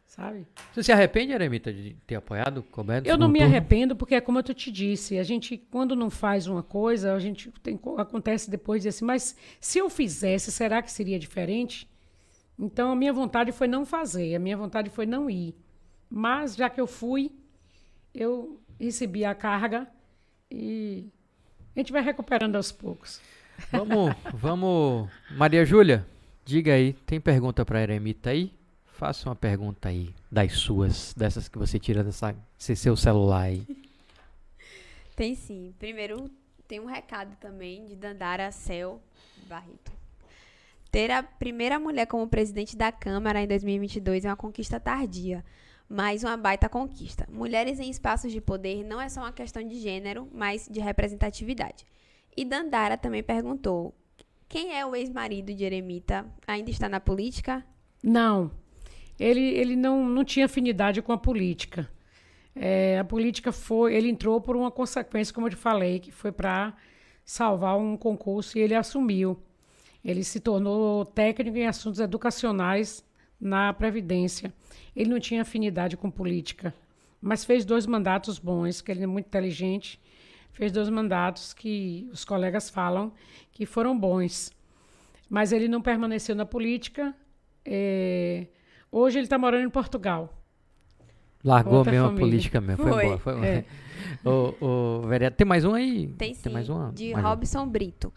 Sabe? Você se arrepende, Eremita, de ter apoiado o no Eu não me turno? arrependo, porque é como eu te disse, a gente, quando não faz uma coisa, a gente tem, co- acontece depois de assim, mas se eu fizesse, será que seria diferente? Então a minha vontade foi não fazer, a minha vontade foi não ir. Mas já que eu fui, eu recebi a carga e a gente vai recuperando aos poucos. Vamos, vamos. Maria Júlia, diga aí, tem pergunta para Eremita aí? Faça uma pergunta aí, das suas, dessas que você tira dessa, desse seu celular aí. Tem sim. Primeiro, tem um recado também de Dandara Cel Barreto. Ter a primeira mulher como presidente da Câmara em 2022 é uma conquista tardia, mas uma baita conquista. Mulheres em espaços de poder não é só uma questão de gênero, mas de representatividade. E Dandara também perguntou: quem é o ex-marido de Eremita? Ainda está na política? Não, ele, ele não, não tinha afinidade com a política. É, a política foi, ele entrou por uma consequência, como eu te falei, que foi para salvar um concurso e ele assumiu. Ele se tornou técnico em assuntos educacionais na Previdência. Ele não tinha afinidade com política, mas fez dois mandatos bons, que ele é muito inteligente. Fez dois mandatos que os colegas falam que foram bons. Mas ele não permaneceu na política. é, Hoje ele está morando em Portugal. Largou Outra mesmo a política mesmo, foi, Foi. embora. Foi, É. Ô, ô, vereador, tem mais um aí? Tem sim, mais uma? de mais. Robson Brito.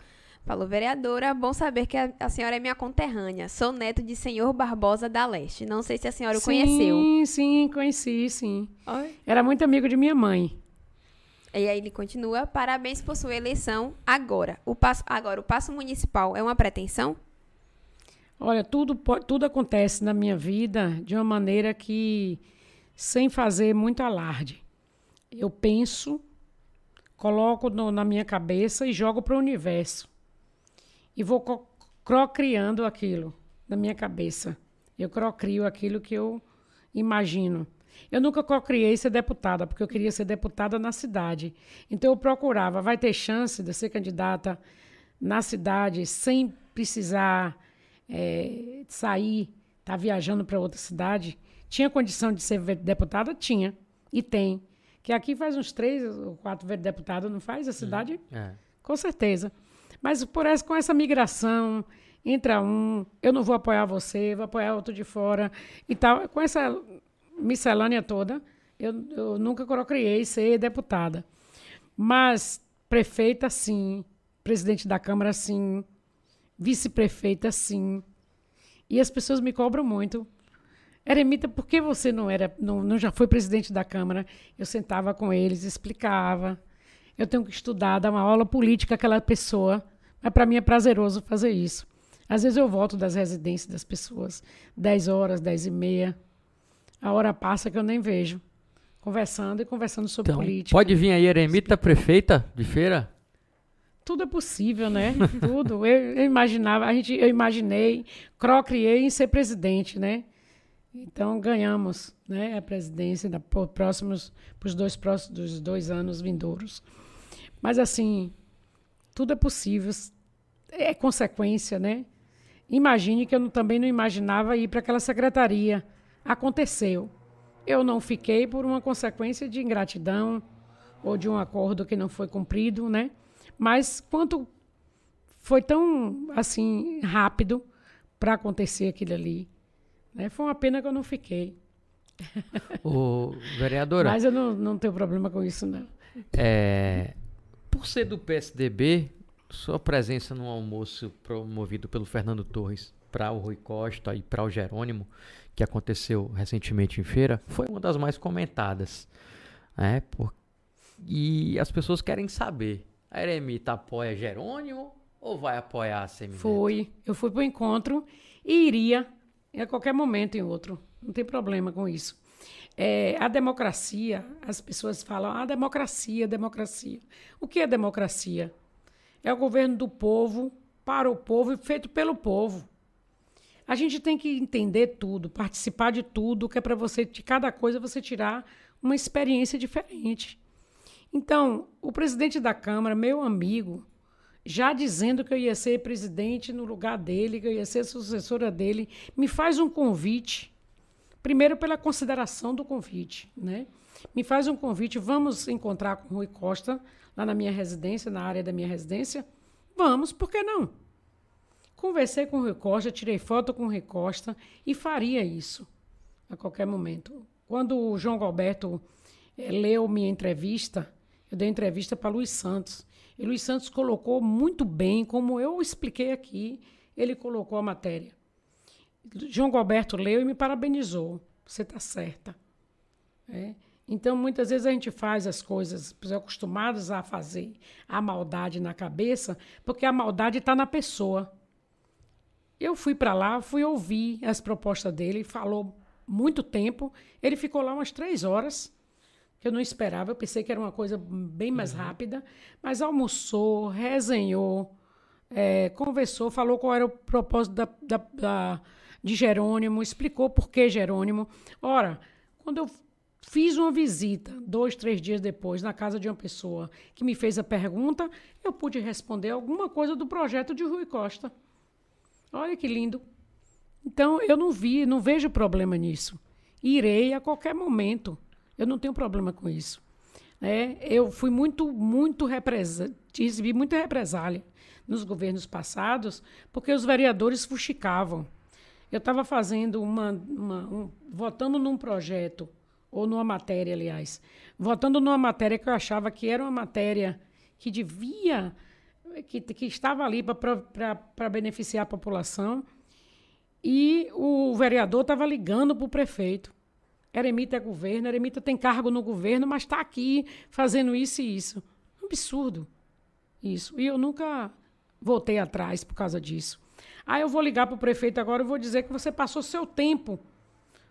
Falou, vereadora, bom saber que a, a senhora é minha conterrânea. Sou neto de senhor Barbosa da Leste. Não sei se a senhora o conheceu. Sim, sim, conheci, sim. Oi? Era muito amigo de minha mãe. E aí ele continua, parabéns por sua eleição agora. O passo, agora, o passo municipal é uma pretensão? Olha, tudo, tudo acontece na minha vida de uma maneira que, sem fazer muito alarde. Eu penso, coloco no- na minha cabeça e jogo para o universo. E vou crocriando aquilo na minha cabeça. Eu crocrio aquilo que eu imagino. Eu nunca criei ser deputada, porque eu queria ser deputada na cidade. Então eu procurava, vai ter chance de ser candidata na cidade sem precisar é, sair, estar tá viajando para outra cidade. Tinha condição de ser deputada? Tinha. E tem. Que aqui faz uns três ou quatro deputados, não faz? A cidade? Hum, é. Com certeza. Mas por essa, com essa migração, entra um, eu não vou apoiar você, vou apoiar outro de fora e tal. Com essa miscelânea toda, eu, eu nunca criei ser deputada. Mas prefeita, sim. Presidente da Câmara, sim. Vice-prefeita, sim. E as pessoas me cobram muito Eremita, por que você não era, não, não já foi presidente da Câmara? Eu sentava com eles, explicava. Eu tenho que estudar, dar uma aula política àquela pessoa. Mas para mim é prazeroso fazer isso. Às vezes eu volto das residências das pessoas, 10 horas, 10 e meia. A hora passa que eu nem vejo. Conversando e conversando sobre então, política. Pode vir aí, Eremita, prefeita de feira? Tudo é possível, né? Tudo. Eu, eu, imaginava, a gente, eu imaginei, criei em ser presidente, né? Então ganhamos né, a presidência da, por próximos, para os dois próximos dos dois anos vindouros. Mas assim, tudo é possível, é consequência, né? Imagine que eu também não imaginava ir para aquela secretaria. Aconteceu. Eu não fiquei por uma consequência de ingratidão ou de um acordo que não foi cumprido, né? Mas quanto foi tão assim rápido para acontecer aquilo ali, né? Foi uma pena que eu não fiquei. O vereadora. Mas eu não, não tenho problema com isso, não. É, por ser do PSDB, sua presença no almoço promovido pelo Fernando Torres para o Rui Costa e para o Jerônimo, que aconteceu recentemente em feira, foi uma das mais comentadas. Né? Por... E as pessoas querem saber: a Eremita apoia Jerônimo ou vai apoiar a Semineto? Fui. Eu fui para o encontro e iria a qualquer momento em outro. Não tem problema com isso. É, a democracia, as pessoas falam, a ah, democracia, democracia. O que é democracia? É o governo do povo, para o povo e feito pelo povo. A gente tem que entender tudo, participar de tudo, que é para você, de cada coisa, você tirar uma experiência diferente. Então, o presidente da Câmara, meu amigo, já dizendo que eu ia ser presidente no lugar dele, que eu ia ser sucessora dele, me faz um convite. Primeiro pela consideração do convite, né? Me faz um convite, vamos encontrar com o Rui Costa lá na minha residência, na área da minha residência? Vamos, por que não? Conversei com o Rui Costa, tirei foto com o Rui Costa e faria isso a qualquer momento. Quando o João Roberto é, leu minha entrevista, eu dei entrevista para Luiz Santos. E Luiz Santos colocou muito bem, como eu expliquei aqui, ele colocou a matéria. João Gilberto leu e me parabenizou. Você está certa. É. Então, muitas vezes a gente faz as coisas acostumados a fazer a maldade na cabeça, porque a maldade está na pessoa. Eu fui para lá, fui ouvir as propostas dele, falou muito tempo. Ele ficou lá umas três horas que eu não esperava. Eu pensei que era uma coisa bem mais uhum. rápida, mas almoçou, resenhou, é, conversou, falou qual era o propósito da, da, da, de Jerônimo, explicou por que Jerônimo. Ora, quando eu fiz uma visita, dois, três dias depois, na casa de uma pessoa que me fez a pergunta, eu pude responder alguma coisa do projeto de Rui Costa. Olha que lindo. Então, eu não vi, não vejo problema nisso. Irei a qualquer momento. Eu não tenho problema com isso. É, eu fui muito, muito represa, recebi muita represália nos governos passados, porque os vereadores fuxicavam. Eu estava fazendo uma, uma um, votando num projeto ou numa matéria, aliás, votando numa matéria que eu achava que era uma matéria que devia, que, que estava ali para beneficiar a população, e o vereador estava ligando para o prefeito. Eremita é governo, Eremita tem cargo no governo, mas está aqui fazendo isso e isso. Absurdo. Isso. E eu nunca voltei atrás por causa disso. Ah, eu vou ligar para o prefeito agora e vou dizer que você passou seu tempo.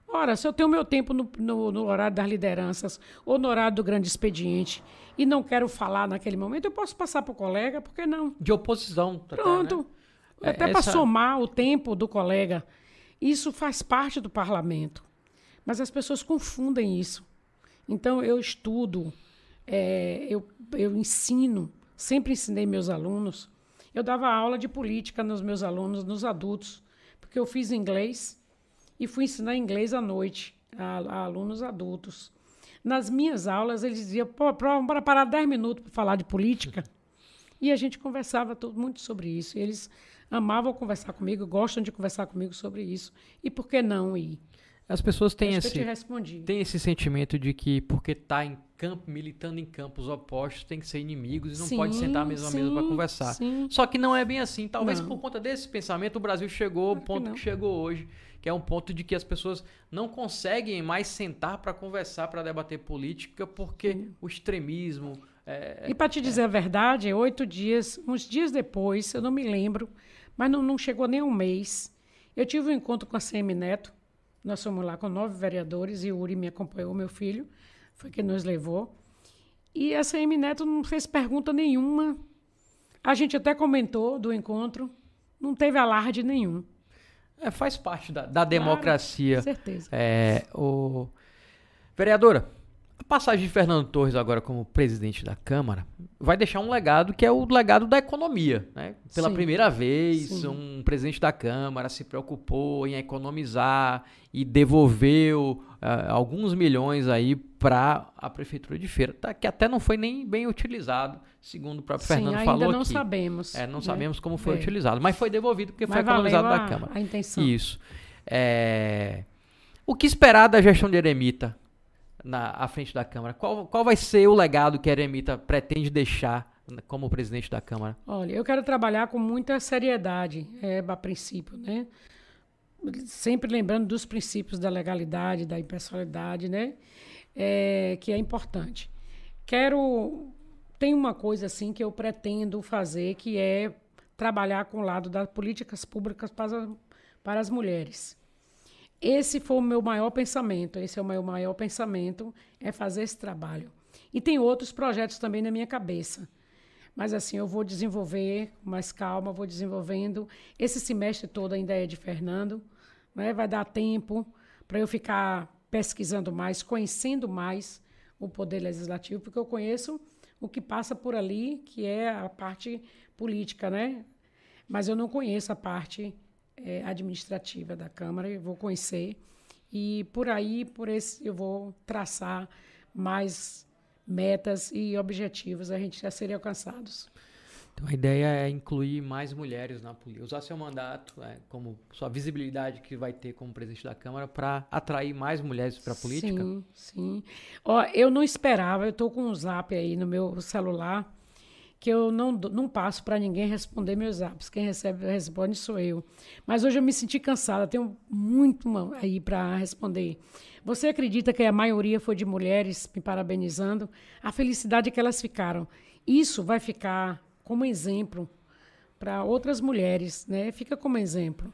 Ora, se eu tenho meu tempo no, no, no, horário das lideranças ou no horário do grande expediente e não quero falar naquele momento, eu posso passar para o colega, por que não? De oposição. Pronto. Até, né? até para somar o tempo do colega. Isso faz parte do parlamento. Mas as pessoas confundem isso. Então, eu estudo, é, eu, eu ensino, sempre ensinei meus alunos. Eu dava aula de política nos meus alunos, nos adultos, porque eu fiz inglês e fui ensinar inglês à noite a, a alunos adultos. Nas minhas aulas, eles diziam, para parar 10 minutos para falar de política. E a gente conversava muito sobre isso. Eles amavam conversar comigo, gostam de conversar comigo sobre isso. E por que não ir? As pessoas têm Acho que esse, têm esse sentimento de que porque está em campo, militando em campos opostos, tem que ser inimigos e não Sim, pode sentar à mesma mesa para sim, conversar. sim. Só que não é bem assim. Talvez Não. por conta desse pensamento o Brasil chegou ao Claro que ponto não. que, chegou hoje, que é um ponto de que as pessoas não conseguem mais sentar para conversar, para debater política, porque o extremismo. é, E para te dizer a verdade, oito dias, uns dias depois, eu não me lembro, mas não, não chegou nem um mês, eu tive um encontro com a CM Neto. Nós fomos lá com nove vereadores e o Uri me acompanhou, meu filho, foi quem nos levou. E a CM Neto não fez pergunta nenhuma. A gente até comentou do encontro, não teve alarde nenhum. é, faz parte da, da democracia. Com certeza. É, o... Vereadora, a passagem de Fernando Torres agora como presidente da Câmara vai deixar um legado que é o legado da economia. Né? Pela Sim. primeira vez, Sim. um presidente da Câmara se preocupou em economizar e devolveu ah, alguns milhões aí para a Prefeitura de Feira, tá? que até não foi nem bem utilizado, segundo o próprio Sim, Fernando ainda falou não aqui. sabemos. É, não né? sabemos como foi É. utilizado, mas foi devolvido porque foi Mas valeu economizado da a, Câmara. a intenção. Isso. É, O que esperar da gestão de Eremita na à frente da Câmara? Qual, qual vai ser o legado que a Eremita pretende deixar como presidente da Câmara? Olha, eu quero trabalhar com muita seriedade, é, a princípio, né? Sempre lembrando dos princípios da legalidade, da impessoalidade, né? É, que é importante. Quero. Tem uma coisa assim que eu pretendo fazer, que é trabalhar com o lado das políticas públicas para, para as mulheres. Esse foi o meu maior pensamento, esse é o meu maior pensamento, é fazer esse trabalho. E tem outros projetos também na minha cabeça. Mas assim, eu vou desenvolver com mais calma, vou desenvolvendo. Esse semestre todo ainda é de Fernando, né? vai dar tempo para eu ficar pesquisando mais, conhecendo mais o Poder Legislativo, porque eu conheço o que passa por ali, que é a parte política, né? Mas eu não conheço a parte eh, administrativa da Câmara, eu vou conhecer. E por aí, por esse, eu vou traçar mais metas e objetivos a gente a serem alcançados. Então a ideia é incluir mais mulheres na política, usar seu mandato é, como sua visibilidade que vai ter como presidente da Câmara para atrair mais mulheres para a política. Sim, sim. Ó, eu não esperava, eu estou com um zap aí no meu celular que eu não, não passo para ninguém responder meus zaps. Quem recebe, responde sou eu. Mas hoje eu me senti cansada, tenho muito aí para responder. Você acredita que a maioria foi de mulheres me parabenizando? A felicidade que elas ficaram. Isso vai ficar como exemplo para outras mulheres, né? Fica como exemplo.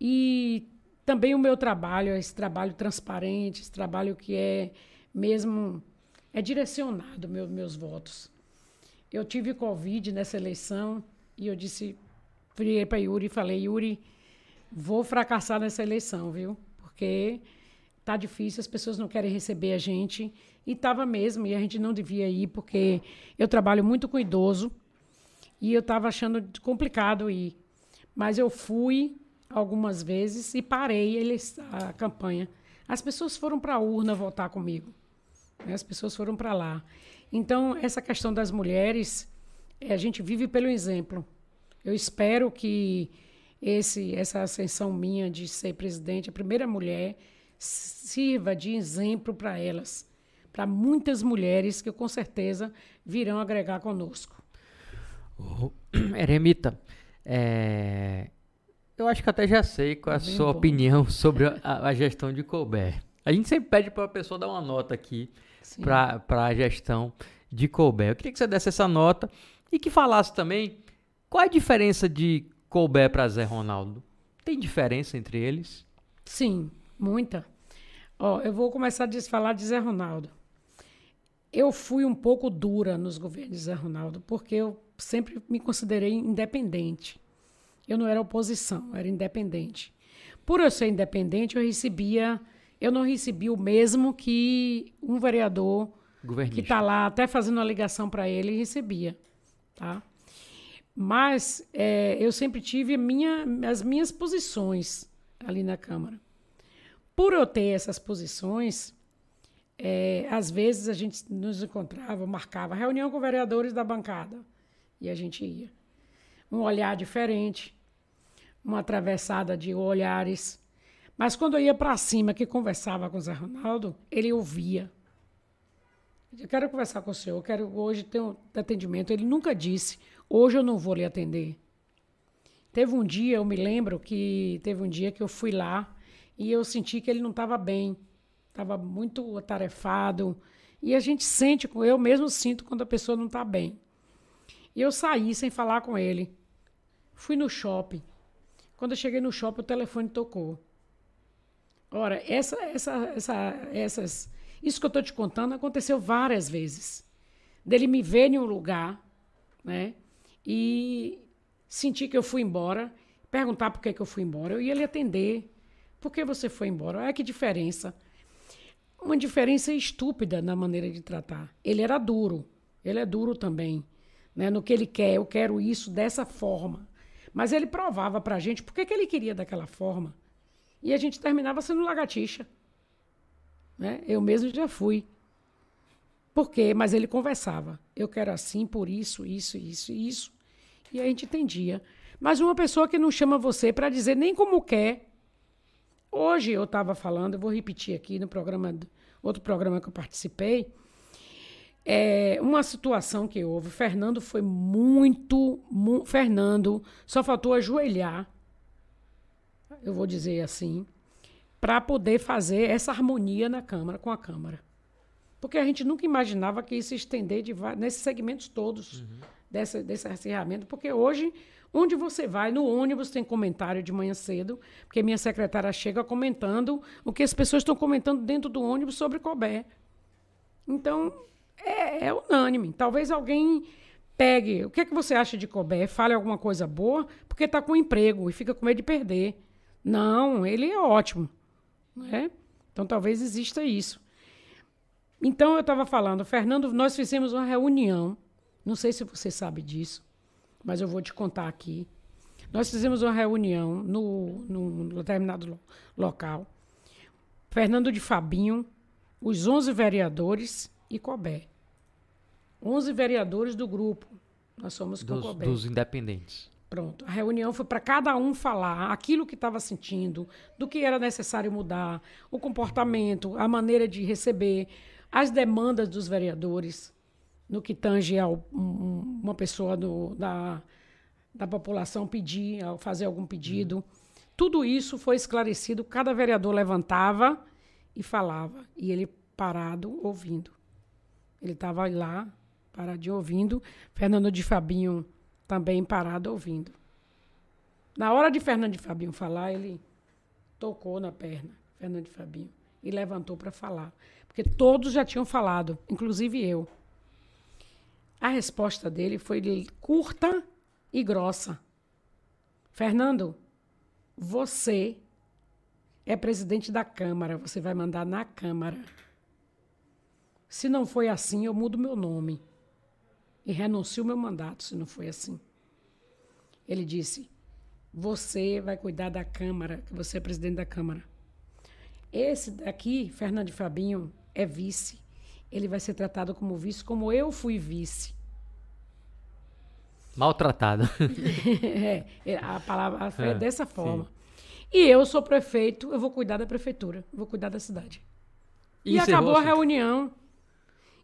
E também o meu trabalho, esse trabalho transparente, esse trabalho que é mesmo é direcionado meu, meus votos. Eu tive Covid nessa eleição e eu disse, virei para Yuri e falei, Yuri, vou fracassar nessa eleição, viu? Porque tá difícil, as pessoas não querem receber a gente. E estava mesmo, e a gente não devia ir, porque eu trabalho muito com idoso e eu estava achando complicado ir. Mas eu fui algumas vezes e parei a campanha. As pessoas foram para a urna votar comigo. né? As pessoas foram para lá. Então, essa questão das mulheres, eh, a gente vive pelo exemplo. Eu espero que esse, essa ascensão minha de ser presidente, a primeira mulher, sirva de exemplo para elas, para muitas mulheres que com certeza virão agregar conosco. Ô, Eremita, é, eu acho que até já sei qual é a Bem sua bom. opinião sobre a, a gestão de Colbert. A gente sempre pede para a pessoa dar uma nota aqui. Para a gestão de Colbert. Eu queria que você desse essa nota e que falasse também qual é a diferença de Colbert para Zé Ronaldo. Tem diferença entre eles? Sim, muita. Ó, eu vou começar a falar de Zé Ronaldo. Eu fui um pouco dura nos governos de Zé Ronaldo, porque eu sempre me considerei independente. Eu não era oposição, eu era independente. Por eu ser independente, eu recebia eu não recebi o mesmo que um vereador que está lá até fazendo uma ligação para ele recebia, tá? Mas é, eu sempre tive minha, as minhas posições ali na Câmara. Por eu ter essas posições, é, às vezes a gente nos encontrava, marcava reunião com vereadores da bancada e a gente ia. Um olhar diferente, uma atravessada de olhares. Mas quando eu ia para cima, que conversava com o Zé Ronaldo, ele ouvia. Eu quero conversar com o senhor, eu quero hoje ter um atendimento. Ele nunca disse, hoje eu não vou lhe atender. Teve um dia, eu me lembro que teve um dia que eu fui lá e eu senti que ele não estava bem, estava muito atarefado. E a gente sente, eu mesmo sinto quando a pessoa não está bem. E eu saí sem falar com ele. Fui no shopping. Quando eu cheguei no shopping, o telefone tocou. Ora, essa, essa, essa, essas, isso que eu estou te contando aconteceu várias vezes. Dele me ver em um lugar, né? E sentir que eu fui embora, perguntar por que, que eu fui embora. Eu ia lhe atender. Por que você foi embora? Olha que diferença. Uma diferença estúpida na maneira de tratar. Ele era duro. Ele é duro também. Né? No que ele quer, eu quero isso dessa forma. Mas ele provava para a gente por que, que ele queria daquela forma. E a gente terminava sendo lagartixa. Né? Eu mesmo já fui. Por quê? Mas ele conversava. Eu quero assim por isso, isso, isso, isso. E a gente entendia. Mas uma pessoa que não chama você para dizer nem como quer. Hoje eu estava falando, eu vou repetir aqui no programa, outro programa que eu participei. É, uma situação que houve. Fernando foi muito, mu Fernando só faltou ajoelhar, eu vou dizer assim, para poder fazer essa harmonia na Câmara, com a Câmara. Porque a gente nunca imaginava que isso ia estender de, nesses segmentos todos uhum. dessa, desse acirramento, porque hoje, onde você vai, no ônibus tem comentário de manhã cedo, porque minha secretária chega comentando o que as pessoas estão comentando dentro do ônibus sobre Colbert. Então, é, é, unânime. Talvez alguém pegue. O que é que você acha de Colbert? Fale alguma coisa boa, porque está com emprego e fica com medo de perder. Não, ele é ótimo. Né? Então talvez exista isso. Então eu estava falando, Fernando, nós fizemos uma reunião. Não sei se você sabe disso, mas eu vou te contar aqui. Nós fizemos uma reunião no, no determinado lo local. Fernando de Fabinho, os 11 vereadores e Cobé. 11 vereadores do grupo. Nós somos dos, Cobé. Dos independentes. Pronto. A reunião foi para cada um falar aquilo que estava sentindo, do que era necessário mudar, o comportamento, a maneira de receber, as demandas dos vereadores, no que tange a um, uma pessoa do, da, da população pedir, fazer algum pedido. Tudo isso foi esclarecido, cada vereador levantava e falava, e ele parado ouvindo. Ele estava lá, paradinho ouvindo. Fernando de Fabinho também parado ouvindo. Na hora de Fernando de Fabinho falar, ele tocou na perna, Fernando de Fabinho, e levantou para falar. Porque todos já tinham falado, inclusive eu. A resposta dele foi curta e grossa. Fernando, você é presidente da Câmara, você vai mandar na Câmara. Se não foi assim, eu mudo meu nome e renuncio meu mandato, se não foi assim. Ele disse: Você vai cuidar da Câmara, que você é presidente da Câmara. Esse daqui, Fernando Fabinho, é vice. Ele vai ser tratado como vice, como eu fui vice. Maltratado. é, a palavra é, é dessa forma. Sim. E eu sou prefeito, eu vou cuidar da prefeitura, vou cuidar da cidade. E, e acabou a reunião.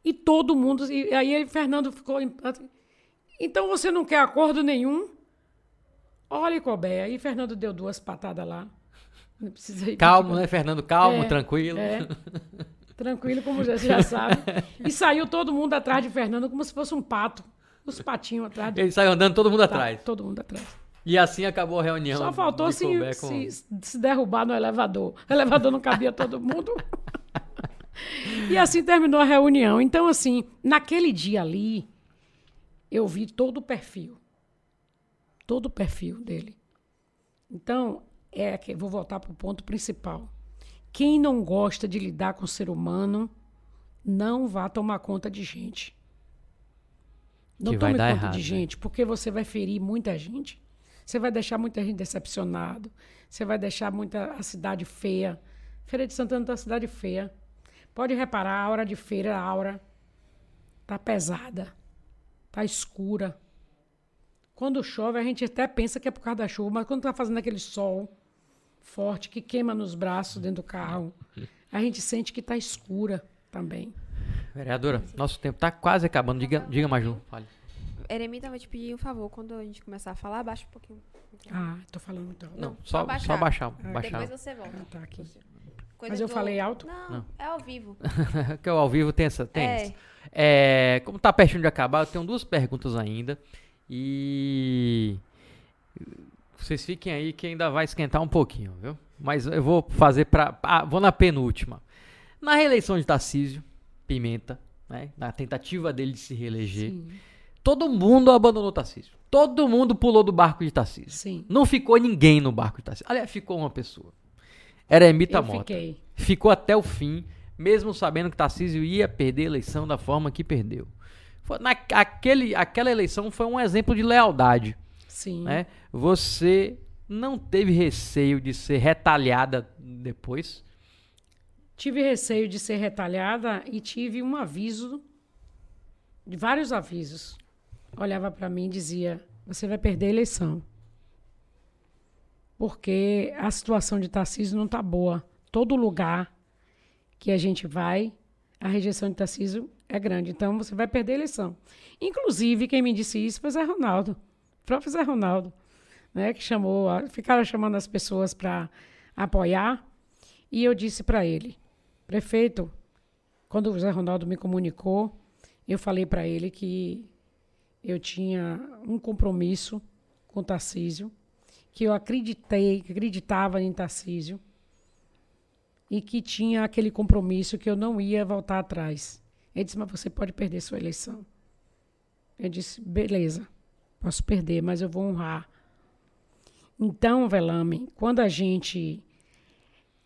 E todo mundo. E aí Fernando ficou. Então você não quer acordo nenhum? Olha, Cobé. Aí Fernando deu duas patadas lá. Não precisa ir calmo, né, Fernando? Calmo, é, tranquilo. É. Tranquilo, como você já sabe. E saiu todo mundo atrás de Fernando como se fosse um pato. Os patinhos atrás. De... Ele saiu andando todo mundo tá, atrás. Todo mundo atrás. E assim acabou a reunião. Só faltou se, com... se, se derrubar no elevador. O elevador não cabia todo mundo. e assim terminou a reunião. Então, assim, naquele dia ali, eu vi todo o perfil. Todo o perfil dele. Então, é que vou voltar para o ponto principal. Quem não gosta de lidar com o ser humano, não vá tomar conta de gente. Não Que tome conta errado, de né? gente, porque você vai ferir muita gente. Você vai deixar muita gente decepcionado. Você vai deixar muita a cidade feia. Feira de Santana tá uma cidade feia. Pode reparar, a hora de feira, a aura tá pesada, tá escura. Quando chove, a gente até pensa que é por causa da chuva, mas quando tá fazendo aquele sol forte que queima nos braços dentro do carro, a gente sente que tá escura também. Vereadora, nosso tempo tá quase acabando. Diga, diga Maju. Fale. Eremita, eu vou te pedir um favor. Quando a gente começar a falar, abaixa um pouquinho. Ah, tô falando então. Não, só só, baixar. só baixar. Ah, baixar. Depois você volta. Ah, tá aqui. Coisa Mas eu do- falei alto? Não, Não. é ao vivo. que eu ao vivo tem essa. Tem É. essa. É, como tá pertinho de acabar, eu tenho duas perguntas ainda. E. Vocês fiquem aí que ainda vai esquentar um pouquinho, viu? Mas eu vou fazer pra. ah, vou na penúltima. Na reeleição de Tarcísio Pimenta, né? Na tentativa dele de se reeleger, Sim, todo mundo abandonou Tarcísio. Todo mundo pulou do barco de Tarcísio. sim. Não ficou ninguém no barco de Tarcísio. Aliás, ficou uma pessoa. Eremita Eu Mota fiquei. ficou até o fim, mesmo sabendo que Tarcísio ia perder a eleição da forma que perdeu. Foi- na- aquele, aquela eleição foi um exemplo de lealdade. Sim. Né? Você não teve receio de ser retalhada depois? Tive receio de ser retalhada e tive um aviso, de vários avisos. Olhava para mim e dizia: você vai perder a eleição. Porque a situação de Tarcísio não está boa. Todo lugar que a gente vai, a rejeição de Tarcísio é grande. Então você vai perder a eleição. Inclusive, quem me disse isso foi Zé Ronaldo, o próprio Zé Ronaldo, né, que chamou, ficaram chamando as pessoas para apoiar. E eu disse para ele, prefeito, quando o Zé Ronaldo me comunicou, eu falei para ele que eu tinha um compromisso com o Tarcísio, que eu acreditei, que acreditava em Tarcísio e que tinha aquele compromisso que eu não ia voltar atrás. Ele disse, mas você pode perder sua eleição. Eu disse, beleza, posso perder, mas eu vou honrar. Então, Velame, quando a gente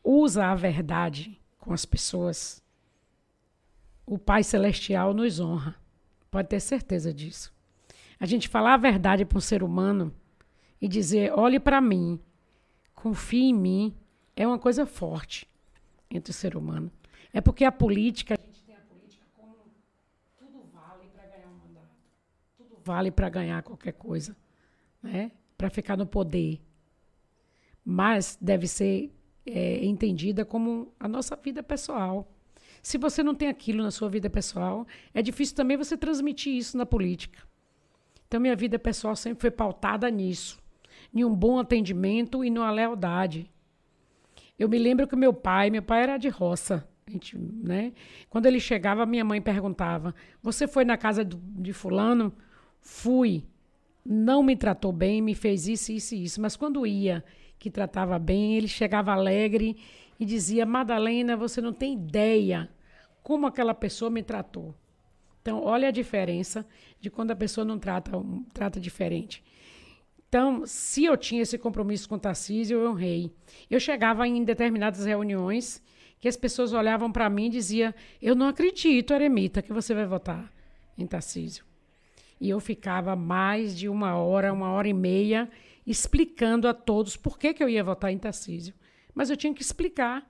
usa a verdade com as pessoas, o Pai Celestial nos honra. Pode ter certeza disso. A gente falar a verdade para um ser humano e dizer: olhe para mim, confie em mim, é uma coisa forte entre o ser humano. É porque a política. A gente tem a política como tudo vale para ganhar um mandato, tudo vale para ganhar qualquer coisa, né? para ficar no poder. Mas deve ser é, entendida como a nossa vida pessoal. Se você não tem aquilo na sua vida pessoal, é difícil também você transmitir isso na política. Então, minha vida pessoal sempre foi pautada nisso, em um bom atendimento e numa lealdade. Eu me lembro que meu pai, meu pai era de roça. Gente, né? Quando ele chegava, minha mãe perguntava: Você foi na casa do- de Fulano? Fui. Não me tratou bem, me fez isso, isso e isso. Mas quando ia, que tratava bem, ele chegava alegre e dizia: Madalena, você não tem ideia como aquela pessoa me tratou. Então, olha a diferença de quando a pessoa não trata, trata diferente. Então, se eu tinha esse compromisso com o Tarcísio, eu honrei. Eu chegava em determinadas reuniões que as pessoas olhavam para mim e diziam: Eu não acredito, Eremita, que você vai votar em Tarcísio. E eu ficava mais de uma hora, uma hora e meia, explicando a todos por que, que eu ia votar em Tarcísio. Mas eu tinha que explicar.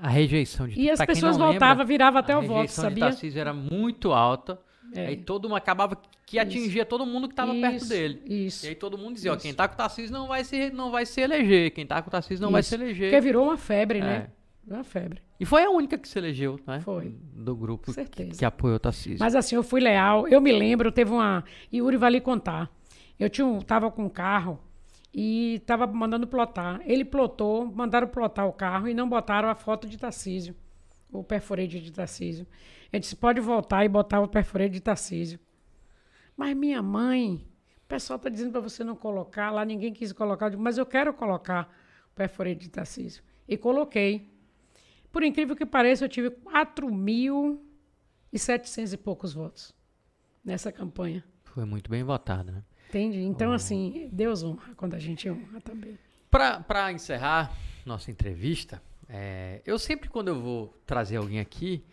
A rejeição de E as pessoas voltavam, viravam até a o voto, rejeição de sabia? Tarcísio era muito alta. É. Aí todo mundo acabava que atingia todo mundo que estava perto Isso, dele. Isso. E aí todo mundo dizia, ó, Isso. quem tá com o Tarcísio não vai se, não vai se eleger. Quem tá com o Tarcísio não vai Isso. se eleger. Porque virou uma febre, É. né? Uma febre. E foi a única que se elegeu, né? Foi. Do grupo que, que apoiou o Tarcísio. Mas assim, eu fui leal. Eu me lembro, teve uma. Yuri vai lhe contar. Eu tinha um, tava com um carro e tava mandando plotar. Ele plotou, mandaram plotar o carro e não botaram a foto de Tarcísio, o perforate de Tarcísio. Ele disse: pode voltar e botar o perforate de Tarcísio. Mas minha mãe, o pessoal está dizendo para você não colocar, lá ninguém quis colocar. Eu digo, mas eu quero colocar o perforate de Tarcísio. E coloquei. Por incrível que pareça, eu tive 4.700 e poucos votos nessa campanha. Foi muito bem votado, né? Entende? Então, assim, Deus honra quando a gente honra também. Pra, pra encerrar nossa entrevista, É, eu sempre, quando eu vou trazer alguém aqui,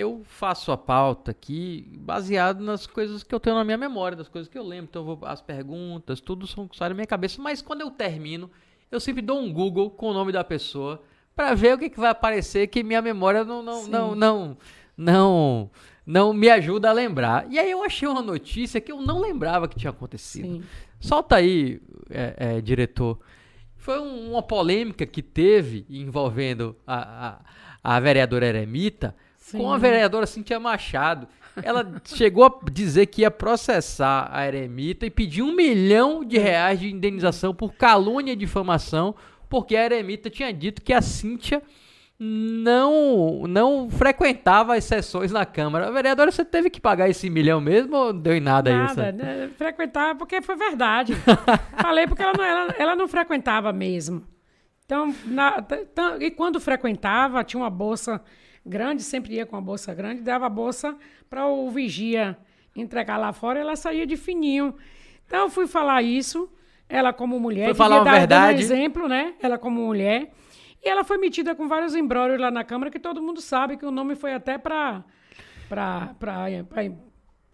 eu faço a pauta aqui baseado nas coisas que eu tenho na minha memória, das coisas que eu lembro. Então, eu vou, as perguntas, tudo são sai da minha cabeça. Mas quando eu termino, eu sempre dou um Google com o nome da pessoa para ver o que, que vai aparecer que minha memória não, não, não, não, não, não me ajuda a lembrar. E aí eu achei uma notícia que eu não lembrava que tinha acontecido. Sim. Solta aí, é, é, diretor. Foi um- uma polêmica que teve envolvendo a, a, a vereadora Eremita com a Sim. vereadora Cintia Machado. Ela chegou a dizer que ia processar a Eremita e pedir um milhão de reais de indenização por calúnia e difamação, porque a Eremita tinha dito que a Cintia não, não frequentava as sessões na Câmara. Vereadora, você teve que pagar esse milhão mesmo ou deu em nada, Nada, isso? né? frequentava porque foi verdade. Falei porque ela não, ela, ela não frequentava mesmo. Então, na- e quando frequentava, tinha uma bolsa grande, sempre ia com uma bolsa grande, dava a bolsa para o vigia entregar lá fora, ela saía de fininho. Então, eu fui falar isso, ela como mulher, Foi falar dar- verdade. exemplo, né? Ela como mulher. E ela foi metida com vários embrólios lá na Câmara, que todo mundo sabe que o nome foi até para para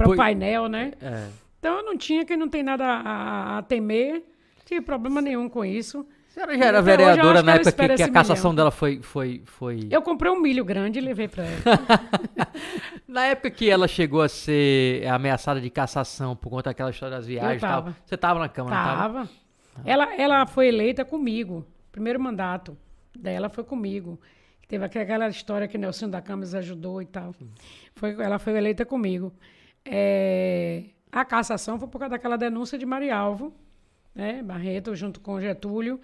o painel, né? É. Então eu não tinha, que não tem nada a, a- a temer, não tive problema nenhum com isso. Senhora já era vereadora na época que, que a cassação milhão. dela foi. foi, foi... Eu comprei um milho grande e levei para ela. Na época que ela chegou a ser ameaçada de cassação por conta daquela história das viagens e tal, você tava na Câmara, não tava? Tava. Ela, ela foi eleita comigo. Primeiro mandato dela foi comigo. Teve aquela história que Nelson da Câmara ajudou e tal. Foi, ela foi eleita comigo. É, a cassação foi por causa daquela denúncia de Marialvo, né, Barreto, junto com Getúlio,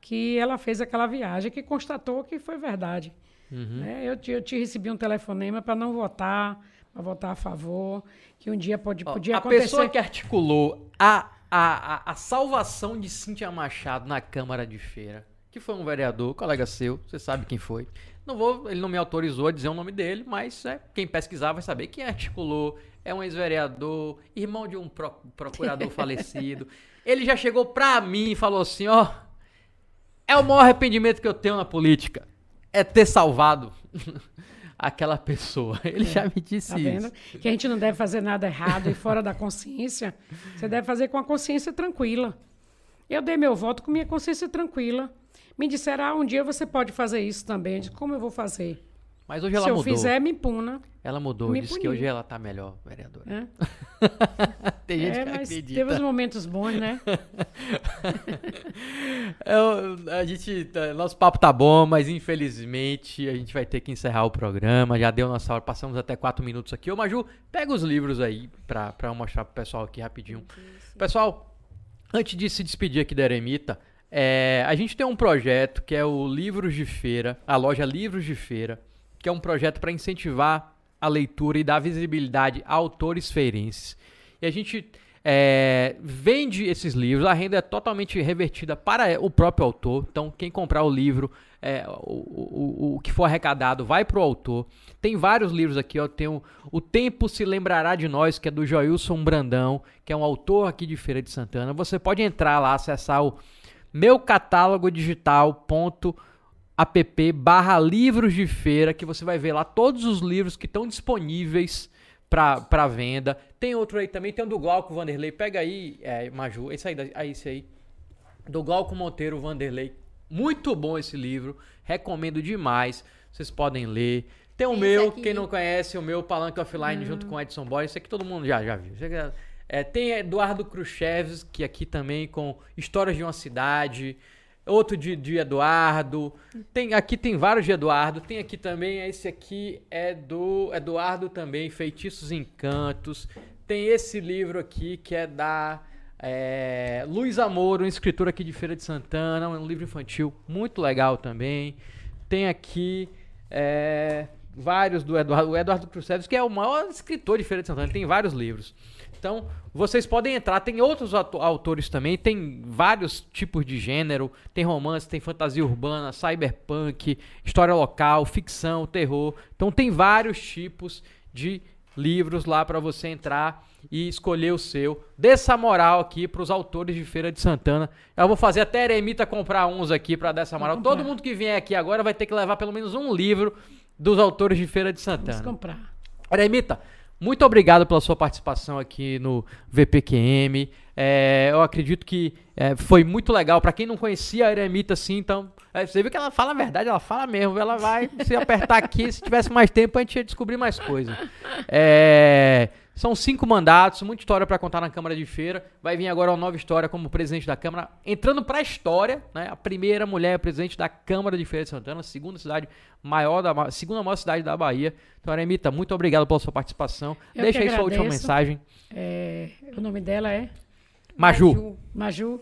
que ela fez aquela viagem que constatou que foi verdade. Uhum. Né, eu, te, eu te recebi um telefonema para não votar, para votar a favor, que um dia pode, Ó, podia a acontecer. pessoa que articulou a, a, a, a salvação de Cíntia Machado na Câmara de Feira, que foi um vereador, colega seu, você sabe quem foi. Não vou, ele não me autorizou a dizer o nome dele, mas é, quem pesquisar vai saber quem articulou. É um ex-vereador, irmão de um pro- procurador falecido. Ele já chegou pra mim e falou assim: ó, é o maior arrependimento que eu tenho na política. É ter salvado aquela pessoa. Ele já me disse Tá vendo? isso. Que a gente não deve fazer nada errado e fora da consciência. Você deve fazer com a consciência tranquila. Eu dei meu voto com minha consciência tranquila. Me disseram, ah, um dia você pode fazer isso também. Eu disse, como eu vou fazer? Mas hoje ela Se eu mudou. fizer, me puna. Ela mudou, Me disse que hoje ela tá melhor, vereadora. Né? Tem gente É, que mas acredita. teve os momentos bons, né? Eu- a gente, tá- nosso papo tá bom, mas infelizmente a gente vai ter que encerrar o programa. Já deu nossa hora, passamos até quatro minutos aqui. Ô Maju, pega os livros aí pra, pra eu mostrar pro pessoal aqui rapidinho. Pessoal, antes de se despedir aqui da Eremita, é, a gente tem um projeto que é o Livros de Feira, a loja Livros de Feira, que é um projeto para incentivar a leitura e dar visibilidade a autores feirenses. E a gente é, vende esses livros, a renda é totalmente revertida para o próprio autor. Então, quem comprar o livro, é, o, o, o- que for arrecadado vai para o autor. Tem vários livros aqui, ó. Tem o, o Tempo Se Lembrará de Nós, que é do Joilson Brandão, que é um autor aqui de Feira de Santana. Você pode entrar lá, acessar o meu catálogo digital.app barra livros de feira, que você vai ver lá todos os livros que estão disponíveis para venda. Tem outro aí também, tem o do Glauco Vanderlei. Pega aí, é, Maju, esse aí, aí, esse aí. Do Glauco Monteiro Vanderlei. Muito bom esse livro, recomendo demais. Vocês podem ler. Tem o Esse meu, aqui. quem não conhece, o meu Palanque Offline junto com o Edson Boy. Esse aqui todo mundo já, já viu. É, tem Eduardo Khrushchev, que aqui também com Histórias de uma Cidade. Outro de, de Eduardo. Tem, aqui tem vários de Eduardo. Tem aqui também, esse aqui é do Eduardo também, Feitiços e Encantos. Tem esse livro aqui que é da é, Luiz Amor, um escritor aqui de Feira de Santana, um livro infantil muito legal também. Tem aqui é, vários do Eduardo, o Eduardo Cruzeves, que é o maior escritor de Feira de Santana, tem vários livros. Então, vocês podem entrar, tem outros auto- autores também, tem vários tipos de gênero, tem romance, tem fantasia urbana, cyberpunk, história local, ficção, terror. Então tem vários tipos de livros lá para você entrar e escolher o seu. Dê essa moral aqui pros autores de Feira de Santana. Eu vou fazer até a Eremita comprar uns aqui para dar essa moral. Todo mundo que vier aqui agora vai ter que levar pelo menos um livro dos autores de Feira de Vamos Santana. comprar. Eremita, muito obrigado pela sua participação aqui no VPQM. É, eu acredito que é, foi muito legal. Pra quem não conhecia a Eremita, assim, então. é, você viu que ela fala a verdade, ela fala mesmo. Ela vai se apertar aqui. Se tivesse mais tempo, a gente ia descobrir mais coisas. É, são cinco mandatos, muita história pra contar na Câmara de Feira. Vai vir agora uma nova história como presidente da Câmara, entrando pra história, né? A primeira mulher presidente da Câmara de Feira de Santana, segunda cidade maior da segunda maior cidade da Bahia. Então, Eremita, muito obrigado pela sua participação. Eu Deixa aí sua última mensagem. É, o nome dela é Maju. Maju.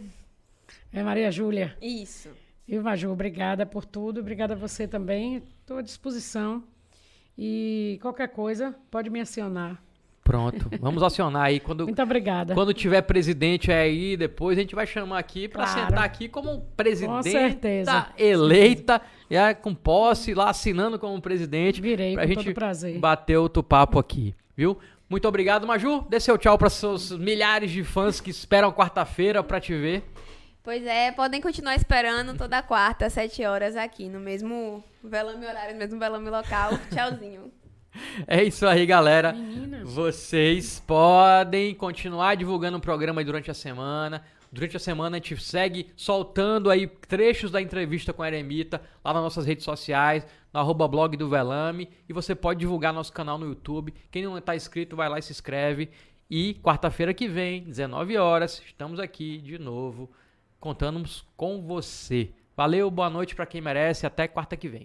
É Maria Júlia. Isso. E Maju, obrigada por tudo. Obrigada a você também. Estou à disposição. E qualquer coisa, pode me acionar. Pronto. Vamos acionar aí quando Muito obrigada. quando tiver presidente aí depois a gente vai chamar aqui pra Claro. sentar aqui como presidente eleita, já com posse lá assinando como presidente. Virei pra com gente todo prazer. bater outro papo aqui, viu? Muito obrigado, Maju. Dê seu tchau para seus milhares de fãs que esperam quarta-feira pra te ver. Pois é, podem continuar esperando toda quarta, às 7 horas aqui, no mesmo velame horário, no mesmo velame local. Tchauzinho. É isso aí, galera. Vocês podem continuar divulgando o programa durante a semana. Durante a semana a gente segue soltando aí trechos da entrevista com a Eremita lá nas nossas redes sociais, no arroba blog do Velame. E você pode divulgar nosso canal no YouTube. Quem não está inscrito, vai lá e se inscreve. E quarta-feira que vem, 19 horas, estamos aqui de novo, contamos com você. Valeu, boa noite para quem merece. Até quarta que vem.